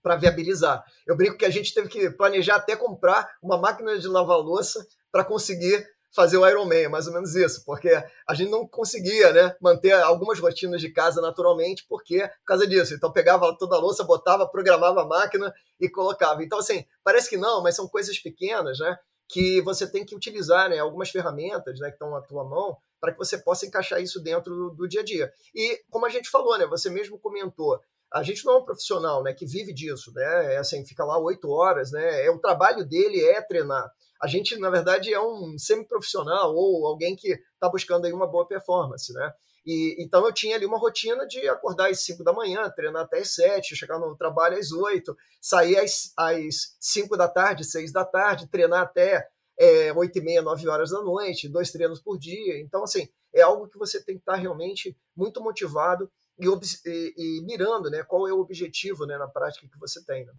para viabilizar. Eu brinco que a gente teve que planejar até comprar uma máquina de lavar louça para conseguir fazer o Iron Man, é mais ou menos isso, porque a gente não conseguia, né, manter algumas rotinas de casa naturalmente, porque por causa disso. Então pegava toda a louça, botava, programava a máquina e colocava. Então assim, parece que não, mas são coisas pequenas, né, que você tem que utilizar, né, algumas ferramentas, né, que estão na tua mão, para que você possa encaixar isso dentro do, do dia a dia. E como a gente falou, né, você mesmo comentou, a gente não é um profissional, né, que vive disso, né, é assim, fica lá oito horas, né, é o trabalho dele é treinar a gente, na verdade, é um semi-profissional ou alguém que está buscando aí uma boa performance, né? E, então eu tinha ali uma rotina de acordar às 5 da manhã, treinar até às 7, chegar no trabalho às 8, sair às, às 5 da tarde, 6 da tarde, treinar até é, 8 e meia, 9 horas da noite, dois treinos por dia. Então, assim, é algo que você tem que estar realmente muito motivado e, e, e mirando, né? Qual é o objetivo né, na prática que você tem. Né?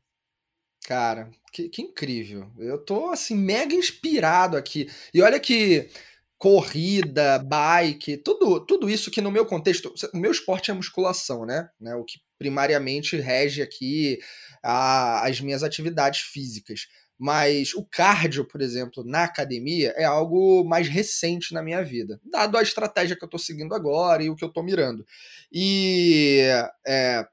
Cara, que, que, incrível. Eu tô, assim, mega inspirado aqui. E olha que corrida, bike, tudo, tudo isso que no meu contexto, o meu esporte é musculação, né? né o que primariamente rege aqui a, as minhas atividades físicas. Mas o cardio, por exemplo, na academia é algo mais recente na minha vida, dado a estratégia que eu estou seguindo agora e o que eu estou mirando. E é,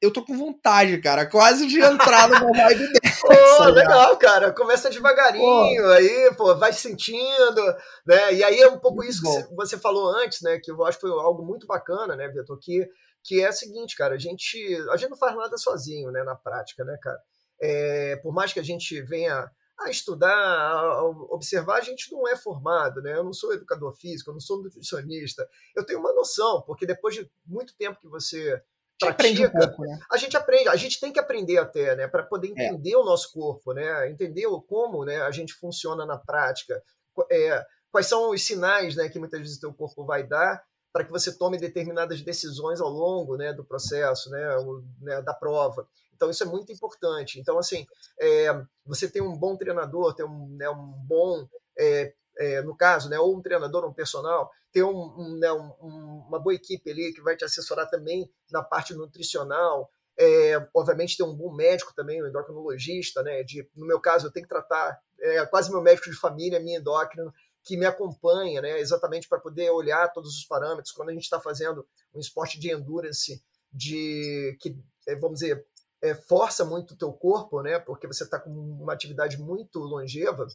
eu tô com vontade, cara, quase de entrar numa vibe dessa. Pô, legal, cara. Começa devagarinho, aí, pô, vai sentindo, né? E aí é um pouco muito isso bom. que você falou antes, né? Que eu acho que foi algo muito bacana, né, Vitor? Que, que é o seguinte, cara, a gente, a gente não faz nada sozinho, né, na prática, né, cara? É, por mais que a gente venha a estudar, a observar, a gente não é formado, né? Eu não sou educador físico, eu não sou nutricionista. Eu tenho uma noção, porque depois de muito tempo que você pratica, um pouco, né? a gente aprende, a gente tem que aprender até, né, para poder é. entender é. o nosso corpo, né, entender como, né, a gente funciona na prática, é, quais são os sinais, né, que muitas vezes o teu corpo vai dar para que você tome determinadas decisões ao longo, né, do processo, né, né, da prova. Então isso é muito importante. Então assim, é, você tem um bom treinador, tem um, né, um bom é, é, no caso, né, ou um treinador, um personal, ter um, um, né, um, uma boa equipe ali que vai te assessorar também na parte nutricional, é, obviamente ter um bom médico também, um endocrinologista, né, de, no meu caso eu tenho que tratar, é quase meu médico de família, minha endócrino, que me acompanha, né, exatamente para poder olhar todos os parâmetros, quando a gente está fazendo um esporte de endurance, de que, é, vamos dizer, é, força muito o teu corpo, né, porque você está com uma atividade muito longeva,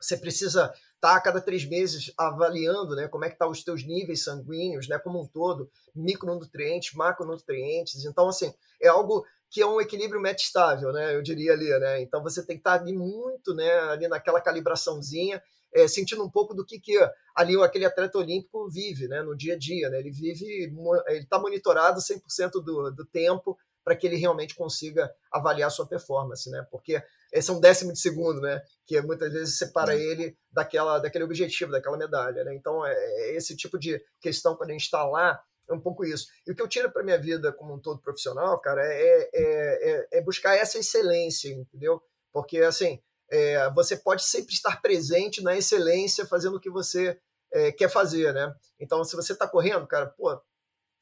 você precisa estar tá a cada três meses avaliando né, como é que estão tá os teus níveis sanguíneos, né, como um todo, micronutrientes, macronutrientes. Então, assim, é algo que é um equilíbrio metastável, né, eu diria ali, né? Então você tem que estar tá ali muito, né, ali naquela calibraçãozinha, é, sentindo um pouco do que, que ali aquele atleta olímpico vive, né, no dia a dia, né? Ele vive, ele está monitorado 100% do, do tempo para que ele realmente consiga avaliar sua performance, né? Porque esse é um décimo de segundo, né? Que muitas vezes separa uhum. ele daquela, daquele objetivo, daquela medalha, né? Então, é, é esse tipo de questão, quando a gente está lá, é um pouco isso. E o que eu tiro para minha vida como um todo profissional, cara, é, é, é, é buscar essa excelência, entendeu? Porque, assim, é, você pode sempre estar presente na excelência fazendo o que você é, quer fazer, né? Então, se você está correndo, cara, pô,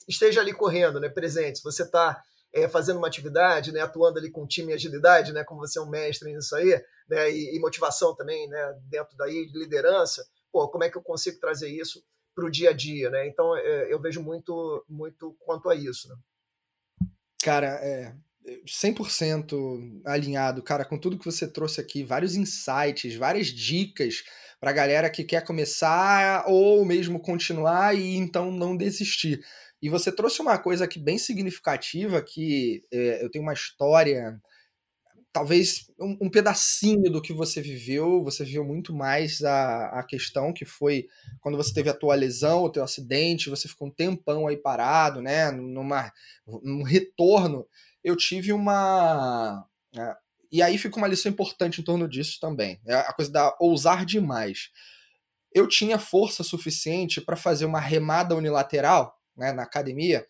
esteja ali correndo, né? Presente. Se você está é, fazendo uma atividade, né, atuando ali com time e agilidade, né, como você é um mestre nisso aí, né, e, e motivação também, né, dentro daí de liderança, pô, como é que eu consigo trazer isso para o dia a dia, né? Então é, eu vejo muito, muito quanto a isso. Né? Cara, é 100% alinhado, cara, com tudo que você trouxe aqui, vários insights, várias dicas para galera que quer começar ou mesmo continuar e então não desistir. E você trouxe uma coisa aqui bem significativa, que é, eu tenho uma história, talvez um, um, pedacinho do que você viveu, você viveu muito mais a, a questão que foi quando você teve a tua lesão, o teu acidente, você ficou um tempão aí parado, né, numa, num retorno, eu tive uma... É, e aí fica uma lição importante em torno disso também, é a coisa da ousar demais. Eu tinha força suficiente para fazer uma remada unilateral né, na academia,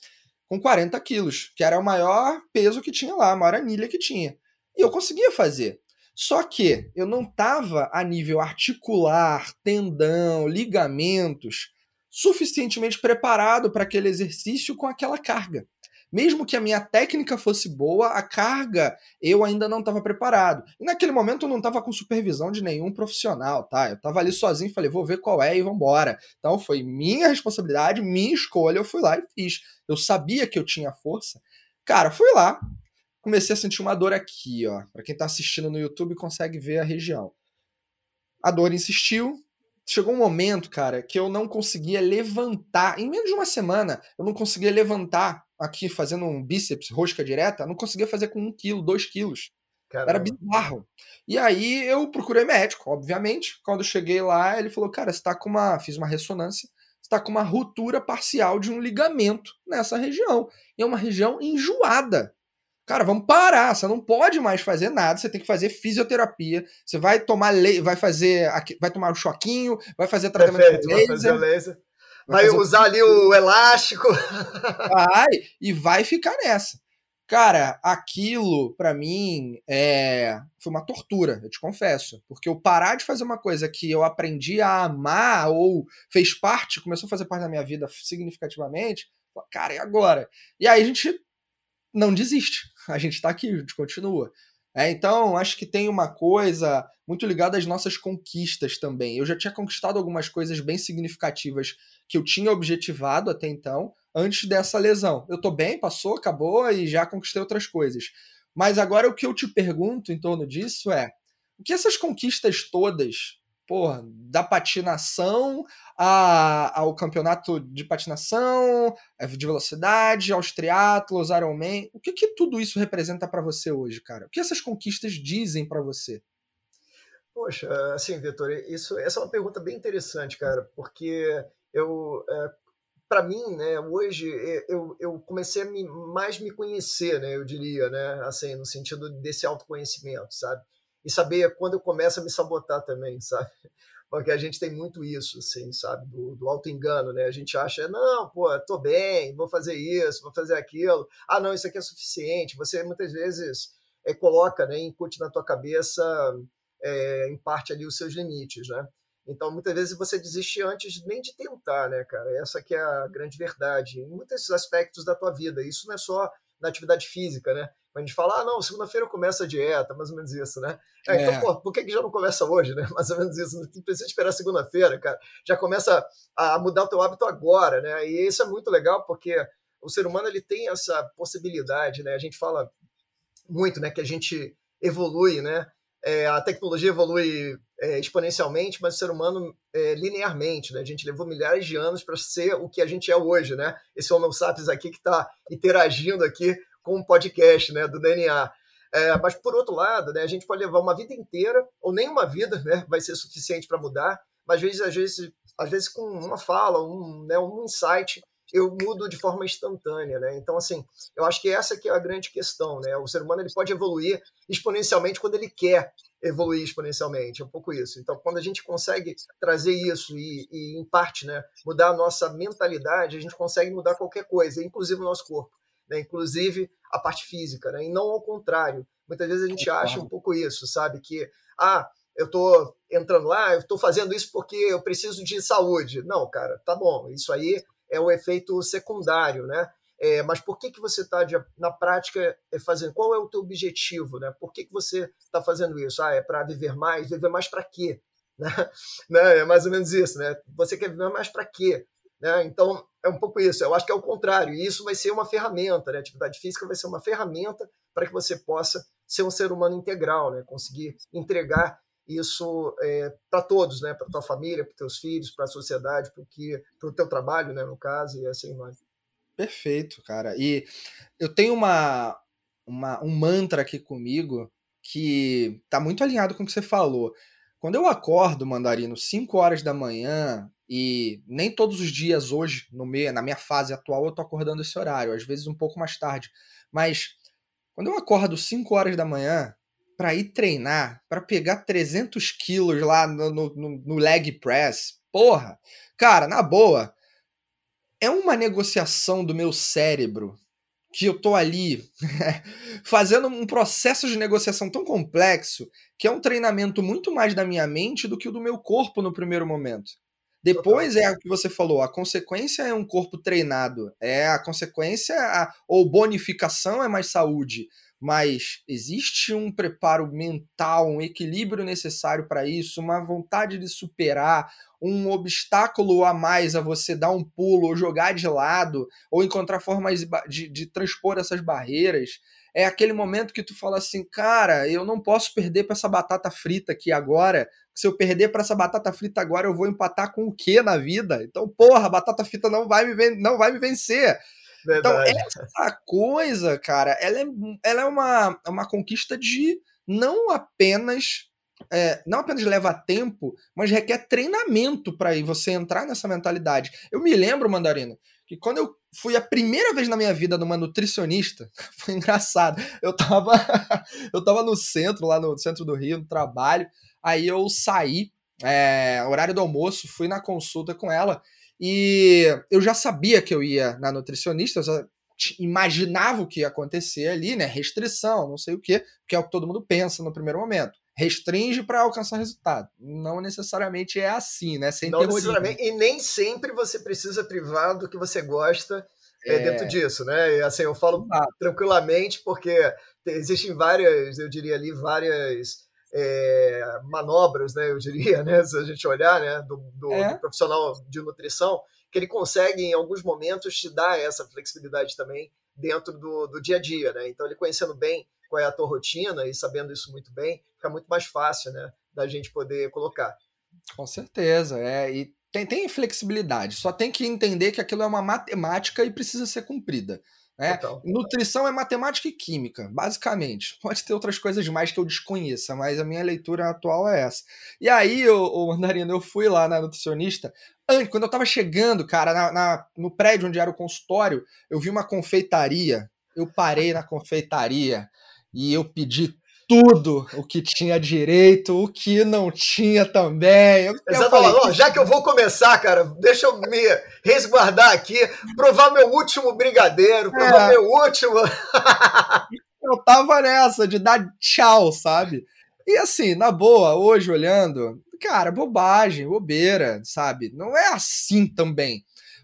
com 40 quilos, que era o maior peso que tinha lá, a maior anilha que tinha. E eu conseguia fazer. Só que eu não estava a nível articular, tendão, ligamentos, suficientemente preparado para aquele exercício com aquela carga mesmo que a minha técnica fosse boa, a carga eu ainda não estava preparado. E naquele momento eu não estava com supervisão de nenhum profissional, tá? Eu estava ali sozinho, falei, vou ver qual é e vambora. Então foi minha responsabilidade, minha escolha, eu fui lá e fiz. Eu sabia que eu tinha força. Cara, fui lá, comecei a sentir uma dor aqui, ó. Para quem está assistindo no YouTube consegue ver a região. A dor insistiu, chegou um momento, cara, que eu não conseguia levantar. Em menos de uma semana, eu não conseguia levantar aqui fazendo um bíceps, rosca direta, não conseguia fazer com um quilo, dois quilos. Caramba. Era bizarro. E aí eu procurei médico, obviamente. Quando cheguei lá, ele falou: Cara, você tá com uma. Fiz uma ressonância, você tá com uma ruptura parcial de um ligamento nessa região. E é uma região enjoada. Cara, vamos parar. Você não pode mais fazer nada. Você tem que fazer fisioterapia. Você vai tomar le... vai fazer, vai tomar um choquinho, vai fazer tratamento Perfeito, laser. Vai fazer laser. Vai, vai usar ali o elástico. Vai, e vai ficar nessa. Cara, aquilo para mim é foi uma tortura, eu te confesso, porque eu parar de fazer uma coisa que eu aprendi a amar ou fez parte, começou a fazer parte da minha vida significativamente, cara, e agora? E aí a gente não desiste, a gente tá aqui, a gente continua. É, então, acho que tem uma coisa muito ligada às nossas conquistas também. Eu já tinha conquistado algumas coisas bem significativas que eu tinha objetivado até então, antes dessa lesão. Eu tô bem, passou, acabou e já conquistei outras coisas. Mas agora o que eu te pergunto em torno disso é: o que essas conquistas todas, porra, da patinação a, ao campeonato de patinação, é, de velocidade, aos triatlos, Ironman, o que, que tudo isso representa para você hoje, cara? O que essas conquistas dizem para você? Poxa, assim, Vitor, isso, essa é uma pergunta bem interessante, cara, porque eu, é, para mim, né, hoje eu, eu comecei a me, mais me conhecer, né, eu diria, né, assim, no sentido desse autoconhecimento, sabe? E saber quando eu começo a me sabotar também, sabe? Porque a gente tem muito isso, assim, sabe? Do, do auto-engano, né? A gente acha, não, pô, tô bem, vou fazer isso, vou fazer aquilo. Ah, não, isso aqui é suficiente. Você muitas vezes é, coloca, né, incute na tua cabeça, é, em parte ali, os seus limites, né? Então, muitas vezes você desiste antes nem de tentar, né, cara? Essa que é a grande verdade. Em muitos aspectos da tua vida. Isso não é só na atividade física, né? A gente fala, ah, não, segunda-feira começa a dieta, mais ou menos isso, né? É, então, é. Então, pô, por que, que já não começa hoje, né? Mais ou menos isso. Não precisa esperar segunda-feira, cara. Já começa a mudar o teu hábito agora, né? E isso é muito legal porque o ser humano ele tem essa possibilidade, né? A gente fala muito, né, que a gente evolui, né? É, a tecnologia evolui é, exponencialmente, mas o ser humano é, linearmente. Né? A gente levou milhares de anos para ser o que a gente é hoje. Né? Esse Homo sapiens aqui que está interagindo aqui com um podcast né, do DNA. É, mas, por outro lado, né, a gente pode levar uma vida inteira, ou nem uma vida né, vai ser suficiente para mudar, mas às vezes, às vezes, às vezes com uma fala, um, né, um insight, eu mudo de forma instantânea, né? Então, assim, eu acho que essa que é a grande questão, né? O ser humano ele pode evoluir exponencialmente quando ele quer evoluir exponencialmente, é um pouco isso. Então, quando a gente consegue trazer isso e, e, em parte, né, mudar a nossa mentalidade, a gente consegue mudar qualquer coisa, inclusive o nosso corpo, né? Inclusive a parte física, né? E não ao contrário. Muitas vezes a gente acha um pouco isso, sabe? Que, ah, eu estou entrando lá, eu estou fazendo isso porque eu preciso de saúde. Não, cara, tá bom. Isso aí é um efeito secundário, né? É, mas por que, que você está na prática é, fazendo? Qual é o teu objetivo? Né? Por que, que você está fazendo isso? Ah, é para viver mais? Viver mais para quê? Né? né? É mais ou menos isso. Né? Você quer viver mais para quê? Né? Então, é um pouco isso. Eu acho que é o contrário. E isso vai ser uma ferramenta. Né? A atividade física vai ser uma ferramenta para que você possa ser um ser humano integral, né? conseguir entregar isso é, para todos, né? para tua família, para teus filhos, para a sociedade, para o teu trabalho, né? no caso, e assim vai. Perfeito, cara. E eu tenho uma, uma, um mantra aqui comigo que tá muito alinhado com o que você falou. Quando eu acordo, Mandarino, 5 horas da manhã, e nem todos os dias hoje, no meio, na minha fase atual, eu tô acordando esse horário, às vezes um pouco mais tarde. Mas quando eu acordo 5 horas da manhã, para ir treinar, para pegar 300 quilos lá no, no, no, leg press, porra, cara, na boa, é uma negociação do meu cérebro que eu tô ali fazendo um processo de negociação tão complexo que é um treinamento muito mais da minha mente do que o do meu corpo no primeiro momento. Depois é o que você falou, a consequência é um corpo treinado, é a consequência a, ou bonificação é mais saúde mas existe um preparo mental, um equilíbrio necessário para isso, uma vontade de superar, um obstáculo a mais a você dar um pulo ou jogar de lado, ou encontrar formas de, de transpor essas barreiras. É aquele momento que tu fala assim, cara, eu não posso perder para essa batata frita aqui agora. Se eu perder para essa batata frita agora, eu vou empatar com o que na vida? Então, porra, a batata frita não vai me, não vai me vencer. Então, Verdade. Então, essa coisa, cara, ela é, ela é uma, é uma conquista de não apenas. É, não apenas leva tempo, mas requer treinamento para você entrar nessa mentalidade. Eu me lembro, Mandarina, que quando eu fui a primeira vez na minha vida numa nutricionista, foi engraçado. Eu tava, eu tava no centro, lá no centro do Rio, no trabalho. Aí eu saí, é, horário do almoço, fui na consulta com ela. E eu já sabia que eu ia na nutricionista, imaginava o que ia acontecer ali, né? Restrição, não sei o quê, que é o que todo mundo pensa no primeiro momento. Restringe para alcançar resultado. Não necessariamente é assim, né? Sem não necessariamente, e nem sempre você precisa privar do que você gosta é, é dentro disso, né? E, assim, eu falo ah. tranquilamente porque existem várias, eu diria ali, várias é, manobras, né? Eu diria, né? Se a gente olhar, né? Do, do, é. do profissional de nutrição que ele consegue, em alguns momentos, te dar essa flexibilidade também dentro do, do dia a dia, né? Então, ele conhecendo bem qual é a tua rotina e sabendo isso muito bem, fica muito mais fácil, né? Da gente poder colocar. Com certeza, é. E tem, tem flexibilidade, só tem que entender que aquilo é uma matemática e precisa ser cumprida. Né? Nutrição é matemática e química, basicamente. Pode ter outras coisas mais que eu desconheça, mas a minha leitura atual é essa. E aí, o, o Mandarino, eu fui lá na nutricionista. Antes, quando eu tava chegando, cara, na, na, no prédio onde era o consultório, eu vi uma confeitaria. Eu parei na confeitaria e eu pedi tudo o que tinha direito, o que não tinha também. Eu, eu falei, já que eu vou começar, cara, deixa eu me resguardar aqui, provar meu último brigadeiro, provar é. meu último. eu tava nessa de dar tchau, sabe? E assim, na boa, hoje olhando, cara, bobagem, bobeira, sabe? Não é assim também.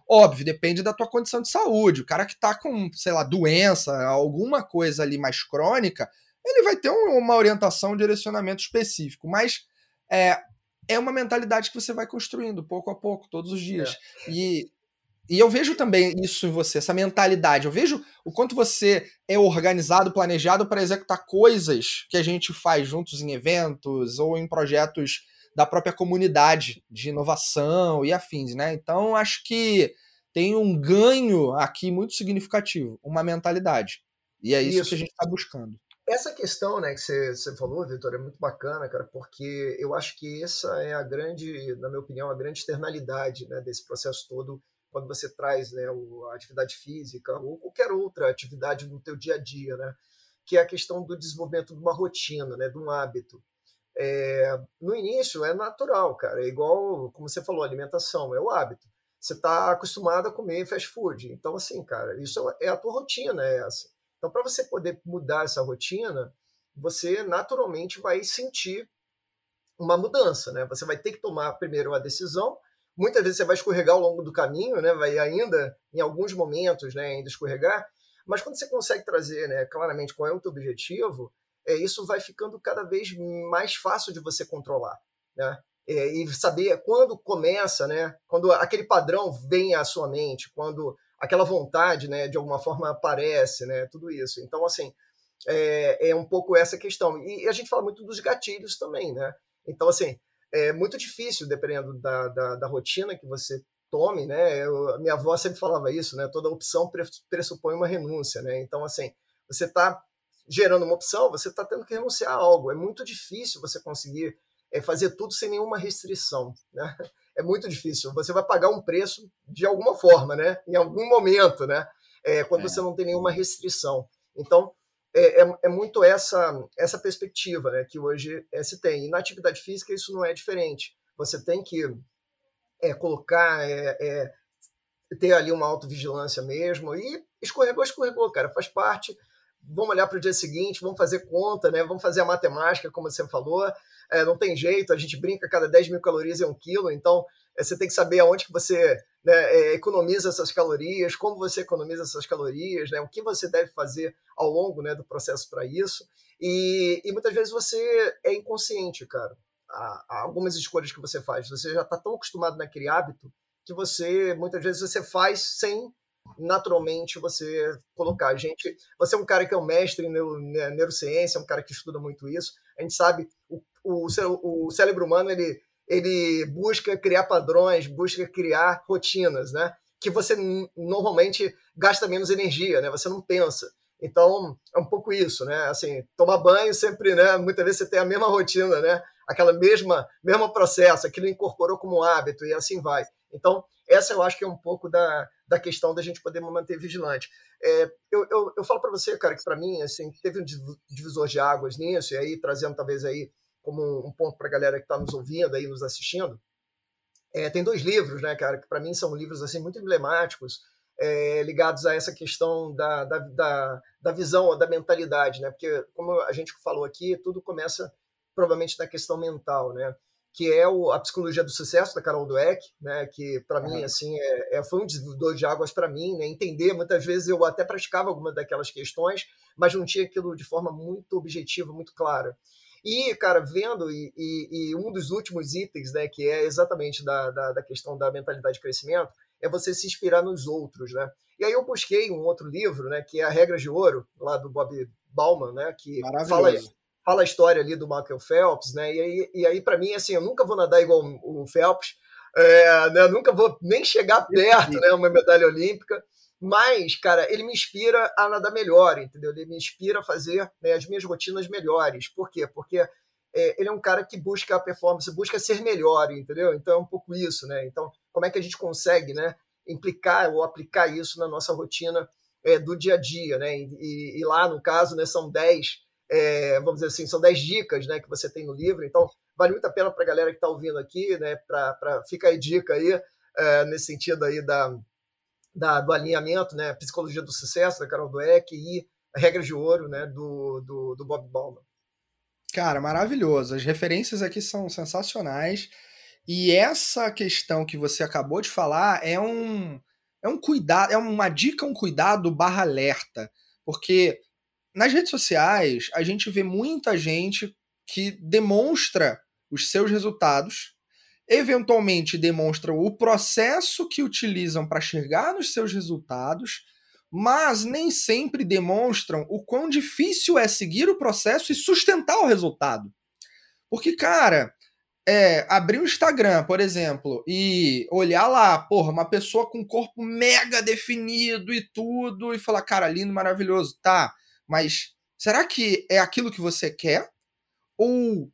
Óbvio, depende da tua condição de saúde. O cara que tá com, sei lá, doença, alguma coisa ali mais crônica, ele vai ter uma orientação, um direcionamento específico, mas é, é uma mentalidade que você vai construindo pouco a pouco, todos os dias. É. E, e eu vejo também isso em você, essa mentalidade. Eu vejo o quanto você é organizado, planejado para executar coisas que a gente faz juntos em eventos ou em projetos da própria comunidade de inovação e afins, né? Então acho que tem um ganho aqui muito significativo, uma mentalidade. E é isso, isso. que a gente está buscando. Essa questão né, que você, você falou, Vitor, é muito bacana, cara, porque eu acho que essa é a grande, na minha opinião, a grande externalidade né, desse processo todo, quando você traz né, a atividade física ou qualquer outra atividade no teu dia a dia, né, que é a questão do desenvolvimento de uma rotina, né, de um hábito. É, no início é natural, cara, é igual, como você falou, alimentação, é o hábito. Você está acostumado a comer fast food, então assim, cara, isso é a tua rotina, é essa. Então, para você poder mudar essa rotina, você naturalmente vai sentir uma mudança, né? Você vai ter que tomar primeiro a decisão. Muitas vezes você vai escorregar ao longo do caminho, né? Vai ainda, em alguns momentos, né, ainda escorregar. Mas quando você consegue trazer, né, claramente qual é o teu objetivo, é, isso vai ficando cada vez mais fácil de você controlar, né? É, e saber quando começa, né? Quando aquele padrão vem à sua mente, quando aquela vontade, né, de alguma forma aparece, né, tudo isso. Então, assim, é, é um pouco essa questão. E a gente fala muito dos gatilhos também, né? Então, assim, é muito difícil, dependendo da, da, da rotina que você tome, né? Eu, minha avó sempre falava isso, né? Toda opção pressupõe uma renúncia, né? Então, assim, você está gerando uma opção, você está tendo que renunciar a algo. É muito difícil você conseguir é, fazer tudo sem nenhuma restrição, né? é muito difícil. Você vai pagar um preço de alguma forma, né? Em algum momento, né? É, quando é. você não tem nenhuma restrição. Então, é, é, é, muito essa essa perspectiva né, que hoje é, se tem. E na atividade física isso não é diferente. Você tem que é, colocar, ter ali uma autovigilância mesmo. E escorregou, escorregou, cara. Faz parte. Vamos olhar para o dia seguinte, vamos fazer conta, né? vamos fazer a matemática, como você falou é, não tem jeito, a gente brinca, cada 10 mil calorias é um quilo, então é, você tem que saber aonde que você né, é, economiza essas calorias, como você economiza essas calorias, né, o que você deve fazer ao longo né, do processo para isso. E, e, muitas vezes você é inconsciente, cara. Há, há algumas escolhas que você faz, você já está tão acostumado naquele hábito que você, muitas vezes, você faz sem naturalmente você colocar. A gente, você é um cara que é um mestre em neurociência, é um cara que estuda muito isso. A gente sabe o o, o cérebro humano ele, ele busca criar padrões, busca criar rotinas, né? Que você normalmente gasta menos energia, né? Você não pensa. Então, é um pouco isso, né? Assim, tomar banho sempre, né? Muitas vezes você tem a mesma rotina, né? Aquela mesma, mesmo processo, aquilo incorporou como um hábito e assim vai. Então, essa eu acho que é um pouco da, da questão da gente poder manter vigilante. É, eu, eu, eu falo para você, cara, que para mim, assim, teve um divisor de águas nisso, e aí trazendo talvez aí como um ponto para a galera que está nos ouvindo aí, nos assistindo, é, tem dois livros, né, cara, que para mim são livros assim muito emblemáticos é, ligados a essa questão da, da, da, da visão, da mentalidade, né? Porque, como a gente falou aqui, tudo começa provavelmente na questão mental, né? Que é o, a psicologia do sucesso da Carol Dweck, né? Que para uhum. mim assim é, é, foi um divisor de águas para mim, né? Entender muitas vezes eu até praticava algumas daquelas questões, mas não tinha aquilo de forma muito objetiva, muito clara. E, cara, vendo, e, e, e, um dos últimos itens, né, que é exatamente da, da, da, questão da mentalidade de crescimento, é você se inspirar nos outros, né? E aí eu busquei um outro livro, né, que é A Regra de Ouro, lá do Bob Bauman, né, que fala, fala a história ali do Michael Phelps, né, e aí, e aí para mim, assim, eu nunca vou nadar igual o Phelps, é, né, nunca vou nem chegar perto, né, uma medalha olímpica, mas, cara, ele me inspira a nadar melhor, entendeu? Ele me inspira a fazer né, as minhas rotinas melhores. Por quê? Porque é, ele é um cara que busca a performance, busca ser melhor, entendeu? Então é um pouco isso, né? Então, como é que a gente consegue, né, implicar ou aplicar isso na nossa rotina é, do dia a dia, né? E, e, lá, no caso, né, são 10, é, vamos dizer assim, são 10 dicas, né, que você tem no livro. Então, vale muito a pena para a galera que está ouvindo aqui, né, para ficar aí dica aí, é, nesse sentido aí da da, do alinhamento, né? Psicologia do Sucesso, da Carol Dweck, e Regras de Ouro, né? Do, do, do Bob Bauman. Cara, maravilhoso. As referências aqui são sensacionais. E essa questão que você acabou de falar é um, é um cuidado, é uma dica, um cuidado barra alerta. Porque nas redes sociais a gente vê muita gente que demonstra os seus resultados eventualmente demonstram o processo que utilizam para chegar nos seus resultados, mas nem sempre demonstram o quão difícil é seguir o processo e sustentar o resultado. Porque, cara, é, abrir o Instagram, por exemplo, e olhar lá, porra, uma pessoa com corpo mega definido e tudo, e falar, cara, lindo, maravilhoso, tá, mas será que é aquilo que você quer? Ou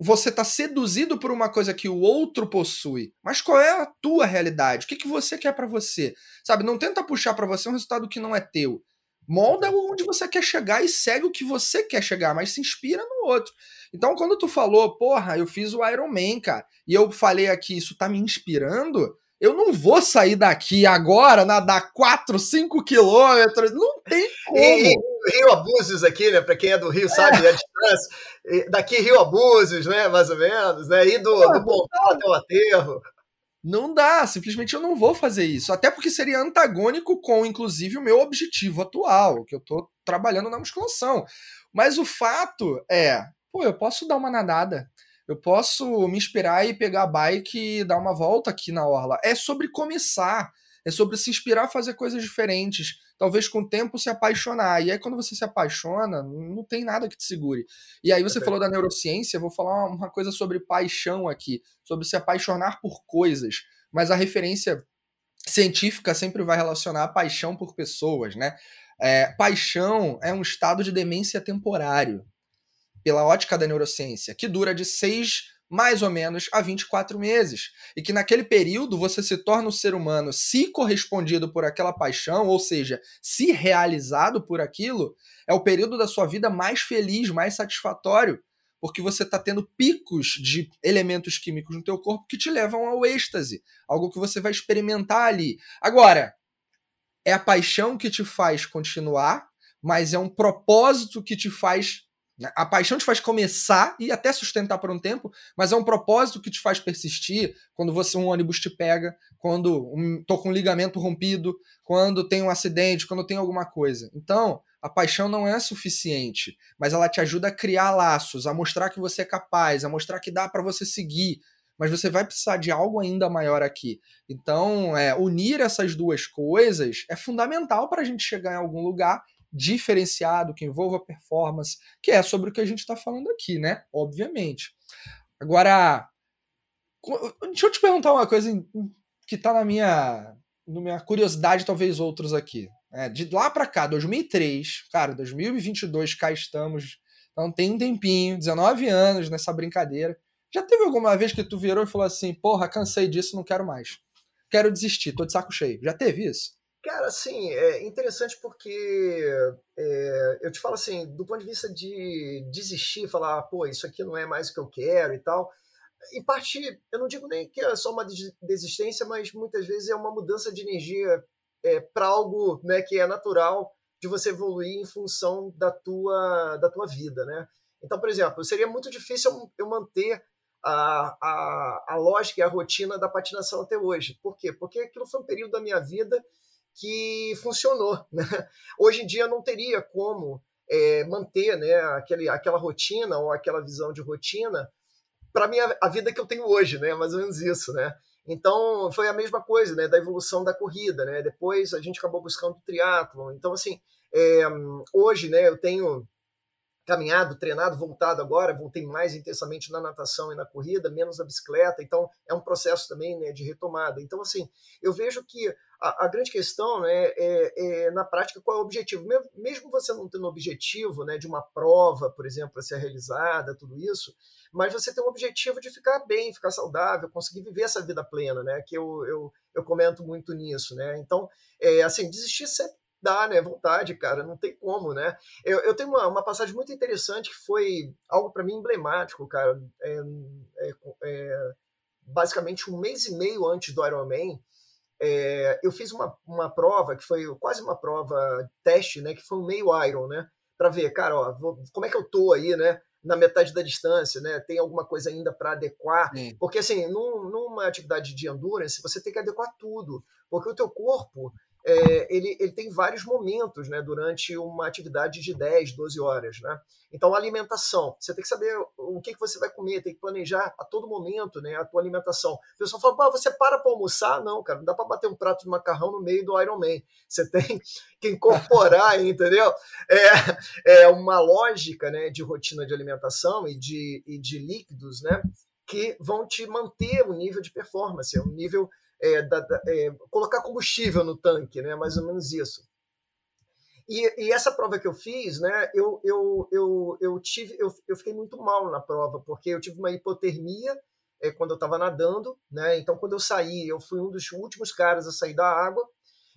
você está seduzido por uma coisa que o outro possui. Mas qual é a tua realidade? O que, que você quer para você? Sabe, não tenta puxar para você um resultado que não é teu. Molda onde você quer chegar e segue o que você quer chegar, mas se inspira no outro. Então, quando tu falou, porra, eu fiz o Iron Man, cara, e eu falei aqui, isso tá me inspirando, eu não vou sair daqui agora, nadar 4, 5 quilômetros. Não tem como. E, Rio Abusos aqui, né? Para quem é do Rio sabe é. a distância. Daqui Rio Abusos, né? Mais ou menos, né? E do, do Pontão até o aterro. Não dá, simplesmente eu não vou fazer isso. Até porque seria antagônico com, inclusive, o meu objetivo atual, que eu tô trabalhando na musculação. Mas o fato é, pô, eu posso dar uma nadada eu posso me inspirar e pegar a bike e dar uma volta aqui na orla. É sobre começar, é sobre se inspirar a fazer coisas diferentes. Talvez com o tempo se apaixonar. E aí, quando você se apaixona, não tem nada que te segure. E aí, você é falou da neurociência, eu vou falar uma coisa sobre paixão aqui, sobre se apaixonar por coisas. Mas a referência científica sempre vai relacionar a paixão por pessoas, né? É, paixão é um estado de demência temporário pela ótica da neurociência, que dura de 6 mais ou menos a 24 meses. E que naquele período você se torna um ser humano, se correspondido por aquela paixão, ou seja, se realizado por aquilo, é o período da sua vida mais feliz, mais satisfatório, porque você está tendo picos de elementos químicos no teu corpo que te levam ao êxtase, algo que você vai experimentar ali. Agora, é a paixão que te faz continuar, mas é um propósito que te faz? A paixão te faz começar e até sustentar por um tempo, mas é um propósito que te faz persistir quando você um ônibus te pega, quando um, tô com um ligamento rompido, quando tem um acidente, quando tem alguma coisa. Então, a paixão não é suficiente, mas ela te ajuda a criar laços, a mostrar que você é capaz, a mostrar que dá para você seguir. Mas você vai precisar de algo ainda maior aqui. Então, é, unir essas duas coisas é fundamental para a gente chegar em algum lugar diferenciado, que envolva performance, que é sobre o que a gente está falando aqui, né? Obviamente. Agora, deixa eu te perguntar uma coisa que está na minha, na minha curiosidade, talvez outros aqui. É, de lá para cá, 2003, cara, 2022, cá estamos. Então tem um tempinho, 19 anos nessa brincadeira. Já teve alguma vez que tu virou e falou assim: porra, cansei disso, não quero mais. Quero desistir, tô de saco cheio. Já teve isso? Cara, assim, é interessante porque é, eu te falo assim, do ponto de vista de desistir, falar, pô, isso aqui não é mais o que eu quero e tal. Em parte, eu não digo nem que é só uma desistência, mas muitas vezes é uma mudança de energia é, para algo né, que é natural de você evoluir em função da tua, da tua vida, né? Então, por exemplo, seria muito difícil eu manter a, a, a lógica e a rotina da patinação até hoje. Por quê? Porque aquilo foi um período da minha vida que funcionou. Né? Hoje em dia não teria como é, manter né, aquele, aquela rotina ou aquela visão de rotina para a vida que eu tenho hoje, né? mais ou menos isso. Né? Então foi a mesma coisa né, da evolução da corrida. Né? Depois a gente acabou buscando o triatlon. Então, assim, é, hoje né, eu tenho caminhado, treinado, voltado agora, voltei mais intensamente na natação e na corrida, menos na bicicleta, então é um processo também né, de retomada. Então, assim, eu vejo que a, grande questão né, é, é, na prática, qual é o objetivo. Mesmo você não tendo objetivo né, de uma prova, por exemplo, a ser realizada, tudo isso, mas você tem um objetivo de ficar bem, ficar saudável, conseguir viver essa vida plena, né? Que eu, eu, eu comento muito nisso, né? Então, é, assim, desistir sempre dá, né? Vontade, cara, não tem como, né? Eu, eu tenho uma, uma passagem muito interessante que foi algo para mim emblemático, cara. É, é, é, basicamente um mês e meio antes do Ironman, é, eu fiz uma, uma prova que foi quase uma prova teste, né? Que foi um meio Iron, né? Para ver, cara, ó, vou, como é que eu tô aí, né? Na metade da distância, né? Tem alguma coisa ainda para adequar? Sim. Porque assim, num, numa atividade de endurance, você tem que adequar tudo, porque o teu corpo é, ele, ele tem vários momentos né, durante uma atividade de 10, 12 horas. Né? Então, alimentação, você tem que saber o que, que você vai comer, tem que planejar a todo momento né, a tua alimentação. O pessoal fala, você para para almoçar? Não, cara, não dá para bater um prato de macarrão no meio do Ironman. Você tem que incorporar, entendeu? É, é uma lógica né, de rotina de alimentação e de, e de líquidos né, que vão te manter o nível de performance, um nível é, da, da, é, colocar combustível no tanque, né? mais ou menos isso. E, e, essa prova que eu fiz, né, eu, eu, eu, eu, tive, eu, eu fiquei muito mal na prova, porque eu tive uma hipotermia é, quando eu estava nadando, né? Então, quando eu saí, eu fui um dos últimos caras a sair da água.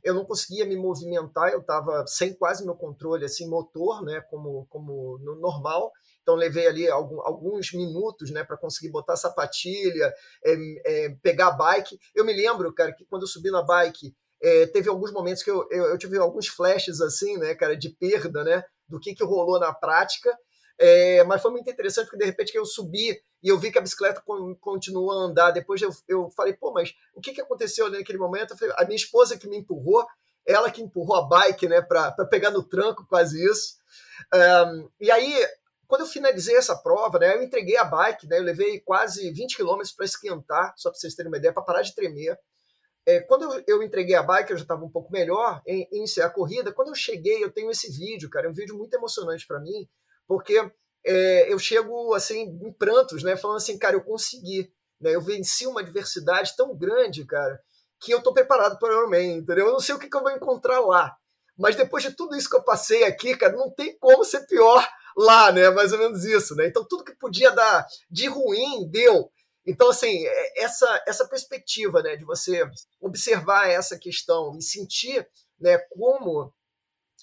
Eu não conseguia me movimentar, eu estava sem quase meu controle, assim, motor, né? Como, como no normal. Então levei ali alguns minutos, né, para conseguir botar sapatilha, é, é, pegar a bike. Eu me lembro, cara, que quando eu subi na bike, é, teve alguns momentos que eu, eu, eu, tive alguns flashes assim, né, cara, de perda, né, do que que rolou na prática. É, mas foi muito interessante porque de repente que eu subi e eu vi que a bicicleta continuou a andar. Depois eu, eu falei, pô, mas o que, que aconteceu naquele momento? Falei, a minha esposa que me empurrou, ela que empurrou a bike, né, para pegar no tranco, quase isso. Um, e aí quando eu finalizei essa prova, né, eu entreguei a bike, né, eu levei quase 20 quilômetros para esquentar, só para vocês terem uma ideia, para parar de tremer. É, quando eu, eu, entreguei a bike, eu já estava um pouco melhor em, iniciar a corrida. Quando eu cheguei, eu tenho esse vídeo, cara, é um vídeo muito emocionante para mim, porque é, eu chego assim em prantos, né, falando assim, cara, eu consegui, né, eu venci uma adversidade tão grande, cara, que eu estou preparado para o Ironman, entendeu? Eu não sei o que, que eu vou encontrar lá, mas depois de tudo isso que eu passei aqui, cara, não tem como ser pior lá, né? Mais ou menos isso, né? Então tudo que podia dar de ruim deu. Então assim, é, essa essa perspectiva, né, de você observar essa questão e sentir, né, como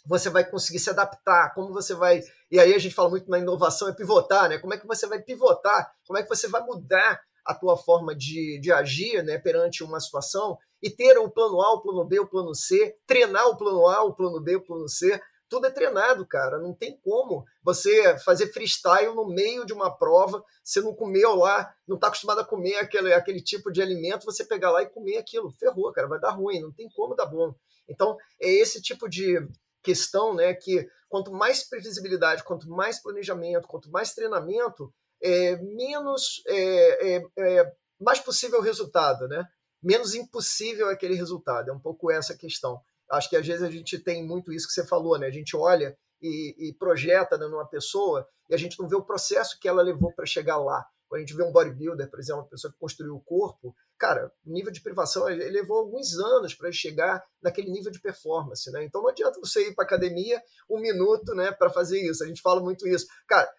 você vai conseguir se adaptar, como você vai. E aí a gente fala muito na inovação, é pivotar, né? Como é que você vai pivotar? Como é que você vai mudar a tua forma de, de agir né, perante uma situação e ter o plano A, o plano B, o plano C, treinar o plano A, o plano B, o plano C, tudo é treinado, cara. Não tem como você fazer freestyle no meio de uma prova, você não comeu lá, não está acostumado a comer aquele, aquele tipo de alimento, você pegar lá e comer aquilo. Ferrou, cara, vai dar ruim, não tem como dar bom. Então, é esse tipo de questão, né, que quanto mais previsibilidade, quanto mais planejamento, quanto mais treinamento, é, menos é, é, é mais possível o resultado, né? Menos impossível aquele resultado. É um pouco essa questão. Acho que às vezes a gente tem muito isso que você falou, né? A gente olha e, e projeta né, numa pessoa e a gente não vê o processo que ela levou para chegar lá. Quando a gente vê um bodybuilder, por exemplo, uma pessoa que construiu o corpo, cara, o nível de privação ele levou alguns anos para chegar naquele nível de performance, né? Então não adianta você ir para academia um minuto, né, para fazer isso. A gente fala muito isso, cara.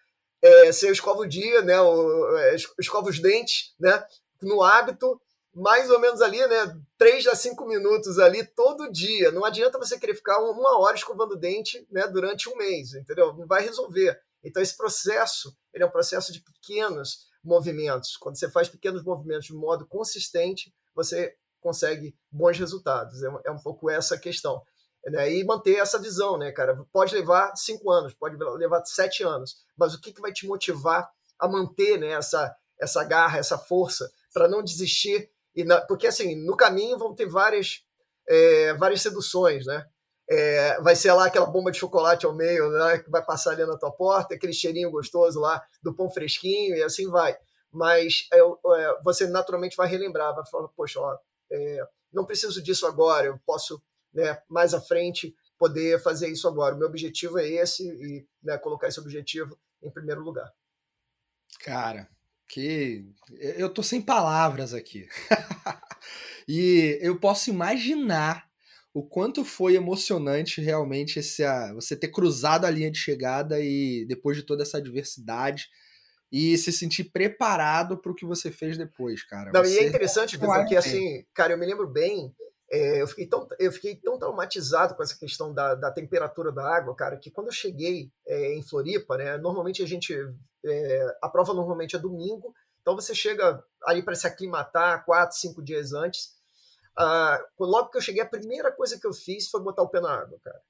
É, você escova o dia, né? É, escova os dentes, né? No hábito, mais ou menos ali, né? 3 a 5 minutos ali todo dia. Não adianta você querer ficar uma hora escovando o dente né, durante um mês, entendeu? Não vai resolver. Então, esse processo ele é um processo de pequenos movimentos. Quando você faz pequenos movimentos de modo consistente, você consegue bons resultados. É, é um pouco essa questão. Né? E manter essa visão, né, cara? Pode levar cinco anos, pode levar sete anos, mas o que, que vai te motivar a manter né, essa, essa garra, essa força, para não desistir? E na, porque, assim, no caminho vão ter várias, é, várias seduções, né? É, vai ser lá aquela bomba de chocolate ao meio, né, que vai passar ali na tua porta, aquele cheirinho gostoso lá do pão fresquinho e assim vai. Mas é, é, você naturalmente vai relembrar, vai falar, poxa, ó, é, não preciso disso agora, eu posso né, mais à frente poder fazer isso agora. O meu objetivo é esse e né, colocar esse objetivo em primeiro lugar. Cara, que eu tô sem palavras aqui. e eu posso imaginar o quanto foi emocionante realmente esse, você ter cruzado a linha de chegada e depois de toda essa adversidade e se sentir preparado para o que você fez depois, cara. Não, você... e é interessante, Vitor, que assim, cara, eu me lembro bem, é, eu, fiquei tão, eu fiquei tão traumatizado com essa questão da, da temperatura da água, cara, que quando eu cheguei é, em Floripa, né, normalmente a gente, é, a prova normalmente é domingo, então você chega ali para se aclimatar quatro, cinco dias antes, ah, logo que eu cheguei, a primeira coisa que eu fiz foi botar o pé na água, cara.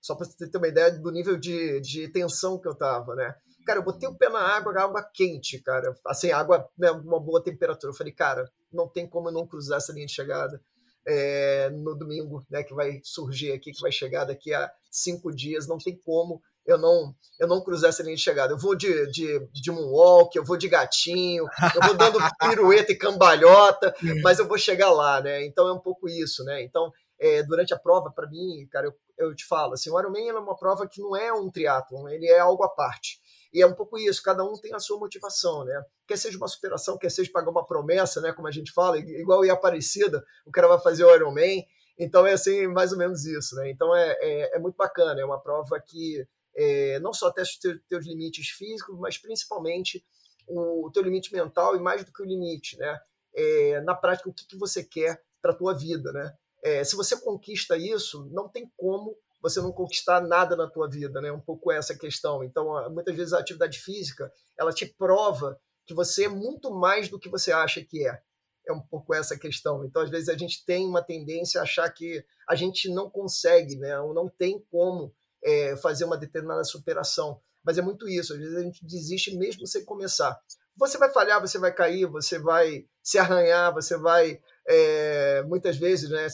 Só para você ter uma ideia do nível de, de tensão que eu tava, né? Cara, eu botei o pé na água, água quente, cara. Assim, água, né, uma boa temperatura. Eu falei, cara, não tem como eu não cruzar essa linha de chegada é, no domingo, né? Que vai surgir aqui, que vai chegar daqui a cinco dias. Não tem como eu não eu não cruzar essa linha de chegada. Eu vou de, de, de moonwalk, eu vou de gatinho, eu vou dando pirueta e cambalhota, mas eu vou chegar lá, né? Então é um pouco isso, né? Então, é, durante a prova, para mim, cara, eu, eu te falo, assim, o Ironman é uma prova que não é um triatlon, ele é algo à parte. E é um pouco isso, cada um tem a sua motivação, né? Quer seja uma superação, quer seja pagar uma promessa, né? Como a gente fala, igual em Aparecida, o cara vai fazer o Ironman. Então é assim, mais ou menos isso, né? Então é, é, é muito bacana, é uma prova que é, não só testa os teus limites físicos, mas principalmente o, o teu limite mental e mais do que o limite, né? É, na prática, o que, que você quer para a tua vida, né? É, se você conquista isso, não tem como você não conquistar nada na tua vida, né? Um pouco essa questão. Então, muitas vezes a atividade física, ela te prova que você é muito mais do que você acha que é. É um pouco essa questão. Então, às vezes a gente tem uma tendência a achar que a gente não consegue, né? Ou não tem como é, fazer uma determinada superação. Mas é muito isso. Às vezes a gente desiste mesmo sem começar. Você vai falhar, você vai cair, você vai se arranhar, você vai é, muitas vezes né,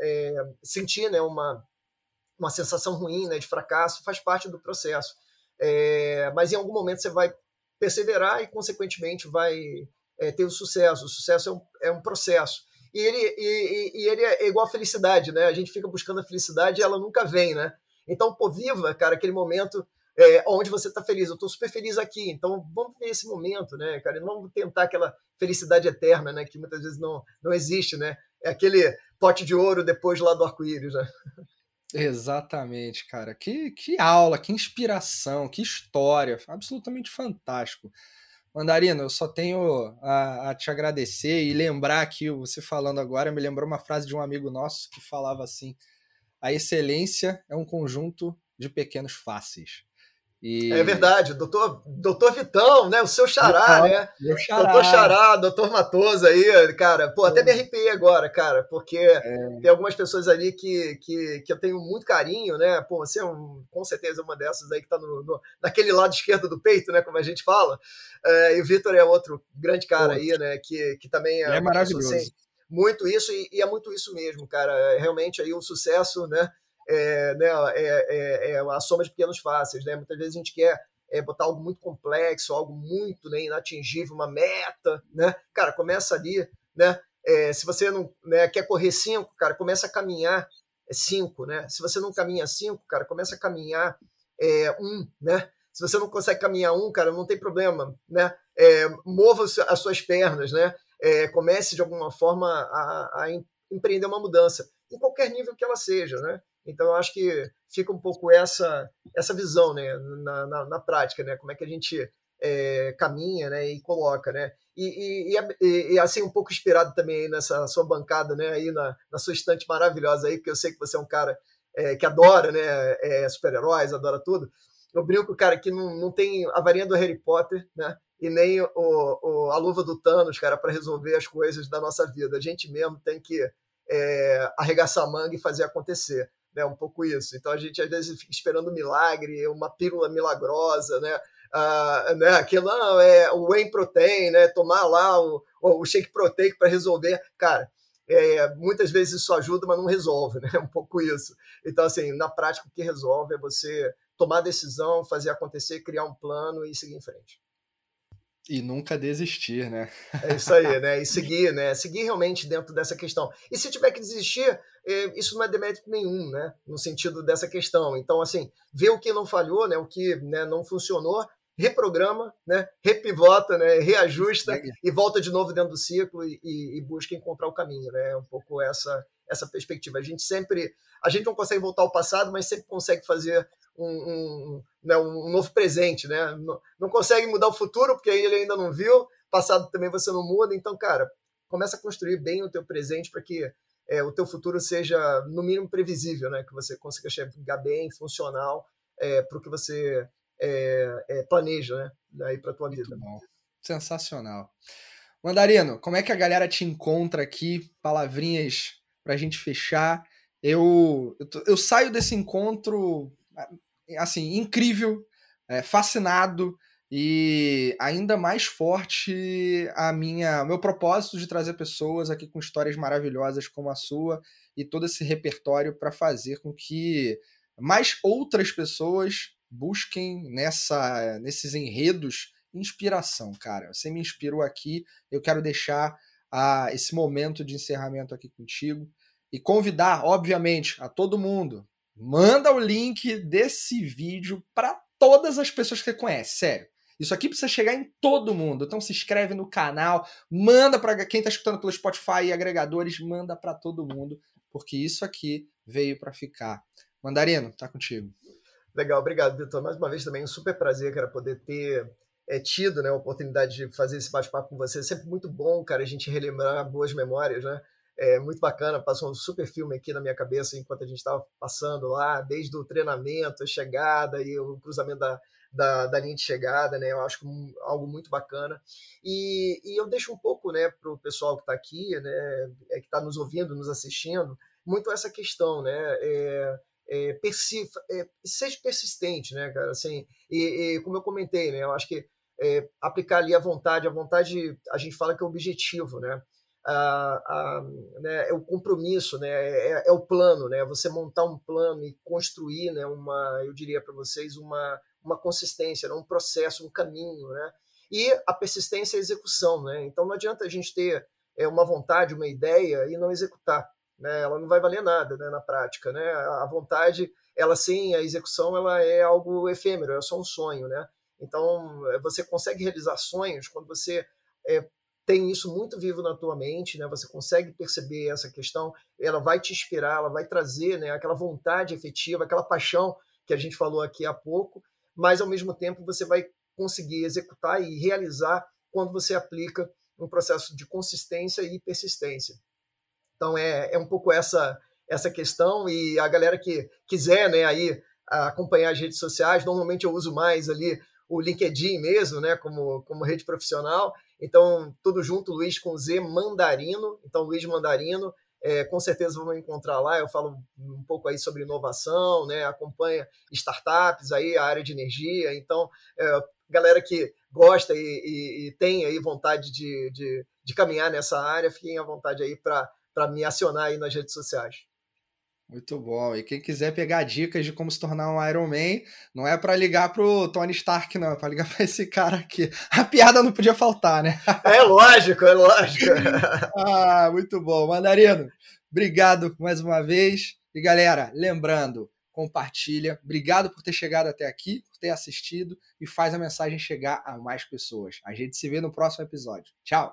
é, sentir né, uma, uma sensação ruim né, de fracasso, faz parte do processo. Mas em algum momento você vai perseverar e, consequentemente, vai ter o sucesso. O sucesso é um, é um processo. E ele, e, e, ele é igual a felicidade, né? A gente fica buscando a felicidade e ela nunca vem, né? Então, pô, viva, cara, aquele momento é, onde você está feliz. Eu estou super feliz aqui, então vamos ver esse momento, né, cara? E não tentar aquela felicidade eterna, né? Que muitas vezes não, não existe, né? É aquele pote de ouro depois lá do arco-íris, né? Exatamente, cara. Que, que aula, que inspiração, que história. Absolutamente fantástico. Mandarina, eu só tenho a, a, te agradecer e lembrar aqui, você falando agora, me lembrou uma frase de um amigo nosso que falava assim: a excelência é um conjunto de pequenos fáceis. E... É verdade, doutor, doutor Vitão, né? O seu xará, né? Meu xará. Doutor Xará, doutor Matoso aí, cara. Pô, até me arrepiei agora, cara, porque é. tem algumas pessoas ali que, que, que eu tenho muito carinho, né? Pô, você é um, com certeza uma dessas aí que tá no, no naquele lado esquerdo do peito, né? Como a gente fala. É, e o Vitor é outro grande cara Pô. aí, né? Que, que também é, é maravilhoso. Assim, muito isso, e, e, é muito isso mesmo, cara. É, realmente aí o sucesso, né? É, né, é, é, é a soma de pequenos fáceis, né? Muitas vezes a gente quer é, botar algo muito complexo, algo muito né, inatingível, uma meta, né? Cara, começa ali, né? É, se você não né, quer correr cinco, cara, começa a caminhar cinco, né? Se você não caminha cinco, cara, começa a caminhar um, né? Se você não consegue caminhar um, cara, não tem problema, né? Mova as suas pernas, né? comece de alguma forma a, a, empreender uma mudança, em qualquer nível que ela seja, né? Então eu acho que fica um pouco essa essa visão, né, na, na, na prática, né? Como é que a gente é, caminha, né, e coloca, né? E, e, e, e, assim um pouco inspirado também nessa sua bancada, né, aí na, na sua estante maravilhosa aí, porque eu sei que você é um cara é, que adora, né, é, super-heróis, adora tudo. Eu brinco, cara, que não, não tem a varinha do Harry Potter, né? e nem o, o, a luva do Thanos, cara, para resolver as coisas da nossa vida. A gente mesmo tem que é, arregaçar a manga e fazer acontecer. Né, um pouco isso. Então a gente às vezes fica esperando um milagre, uma pílula milagrosa, né? Ah, né, aquilo não, é o whey protein, né? Tomar lá o, o shake proteico para resolver. Cara, é, muitas vezes isso ajuda, mas não resolve, né? Um pouco isso. Então, assim, na prática, o que resolve é você tomar decisão, fazer acontecer, criar um plano e seguir em frente. E nunca desistir, né? É isso aí, né? E seguir, né? Seguir realmente dentro dessa questão. E se tiver que desistir, é, isso não é demérito nenhum, né? No sentido dessa questão. Então, assim, ver o que não falhou, né? O que né, não funcionou, reprograma, né? Repivota, né? Reajusta é. e volta de novo dentro do ciclo e, e, e busca encontrar o caminho, né? É um pouco essa essa perspectiva. A gente sempre, a gente não consegue voltar ao passado, mas sempre consegue fazer um, um, né, um novo presente, né? Não, não, consegue mudar o futuro porque ele ainda não viu, passado também você não muda. Então, cara, começa a construir bem o teu presente para que é, o teu futuro seja no mínimo previsível, né? Que você consiga chegar bem, funcional é, para o que você é, é planeja, né? Aí para tua Muito vida. Bom. Sensacional. Mandarino, como é que a galera te encontra aqui? Palavrinhas para a gente fechar. Eu, eu, eu, saio desse encontro assim incrível, é, fascinado e ainda mais forte a minha meu propósito de trazer pessoas aqui com histórias maravilhosas como a sua e todo esse repertório para fazer com que mais outras pessoas busquem nessa nesses enredos inspiração, cara. Você me inspirou aqui, eu quero deixar a, esse momento de encerramento aqui contigo e convidar, obviamente, a todo mundo. Manda o link desse vídeo para todas as pessoas que você conhece, sério. Isso aqui precisa chegar em todo mundo. Então se inscreve no canal, manda para quem está escutando pelo Spotify e agregadores, manda para todo mundo, porque isso aqui veio para ficar. Mandarino, tá contigo. Legal, obrigado, Vitor. Mais uma vez também um super prazer, cara, poder ter é, tido né, a oportunidade de fazer esse bate-papo com você. É sempre muito bom, cara, a gente relembrar boas memórias, né? É muito bacana, passou um super filme aqui na minha cabeça enquanto a gente estava passando lá, desde o treinamento, a chegada e o cruzamento da, da, da, linha de chegada, né? Eu acho algo muito bacana. E, e eu deixo um pouco, né, para o pessoal que está aqui, né, é, que está nos ouvindo, nos assistindo, muito essa questão, né? É, é, persi, é, seja persistente, né, cara? Assim, e, e, como eu comentei, né? Eu acho que é, aplicar ali a vontade, a vontade, a gente fala que é objetivo, né? A, a, né, é o compromisso, né, é, é, o plano, né, você montar um plano e construir, né, uma, eu diria para vocês, uma, uma consistência, né, um processo, um caminho, né, e a persistência e a execução, né, então não adianta a gente ter é, uma vontade, uma ideia e não executar, né, ela não vai valer nada, né, na prática, né, a vontade, ela sim, a execução, ela é algo efêmero, é só um sonho, né, então você consegue realizar sonhos quando você é, tem isso muito vivo na tua mente, né? Você consegue perceber essa questão, ela vai te inspirar, ela vai trazer, né, aquela vontade efetiva, aquela paixão que a gente falou aqui há pouco, mas ao mesmo tempo você vai conseguir executar e realizar quando você aplica um processo de consistência e persistência. Então é, é um pouco essa essa questão e a galera que quiser, né, aí acompanhar as redes sociais, normalmente eu uso mais ali o LinkedIn mesmo, né, como, como rede profissional. Então, tudo junto, Luiz com Z Mandarino. Então, Luiz Mandarino, é, com certeza vão encontrar lá. Eu falo um pouco aí sobre inovação, né, acompanha startups aí, a área de energia. Então, é, galera que gosta e, e, e, tem aí vontade de, de, de caminhar nessa área, fiquem à vontade aí para me acionar aí nas redes sociais. Muito bom. E quem quiser pegar dicas de como se tornar um Iron Man, não é para ligar pro Tony Stark, não, é para ligar para esse cara aqui. A piada não podia faltar, né? É lógico, é lógico. ah, muito bom. Mandarino, obrigado mais uma vez. E galera, lembrando, compartilha. Obrigado por ter chegado até aqui, por ter assistido e faz a mensagem chegar a mais pessoas. A gente se vê no próximo episódio. Tchau.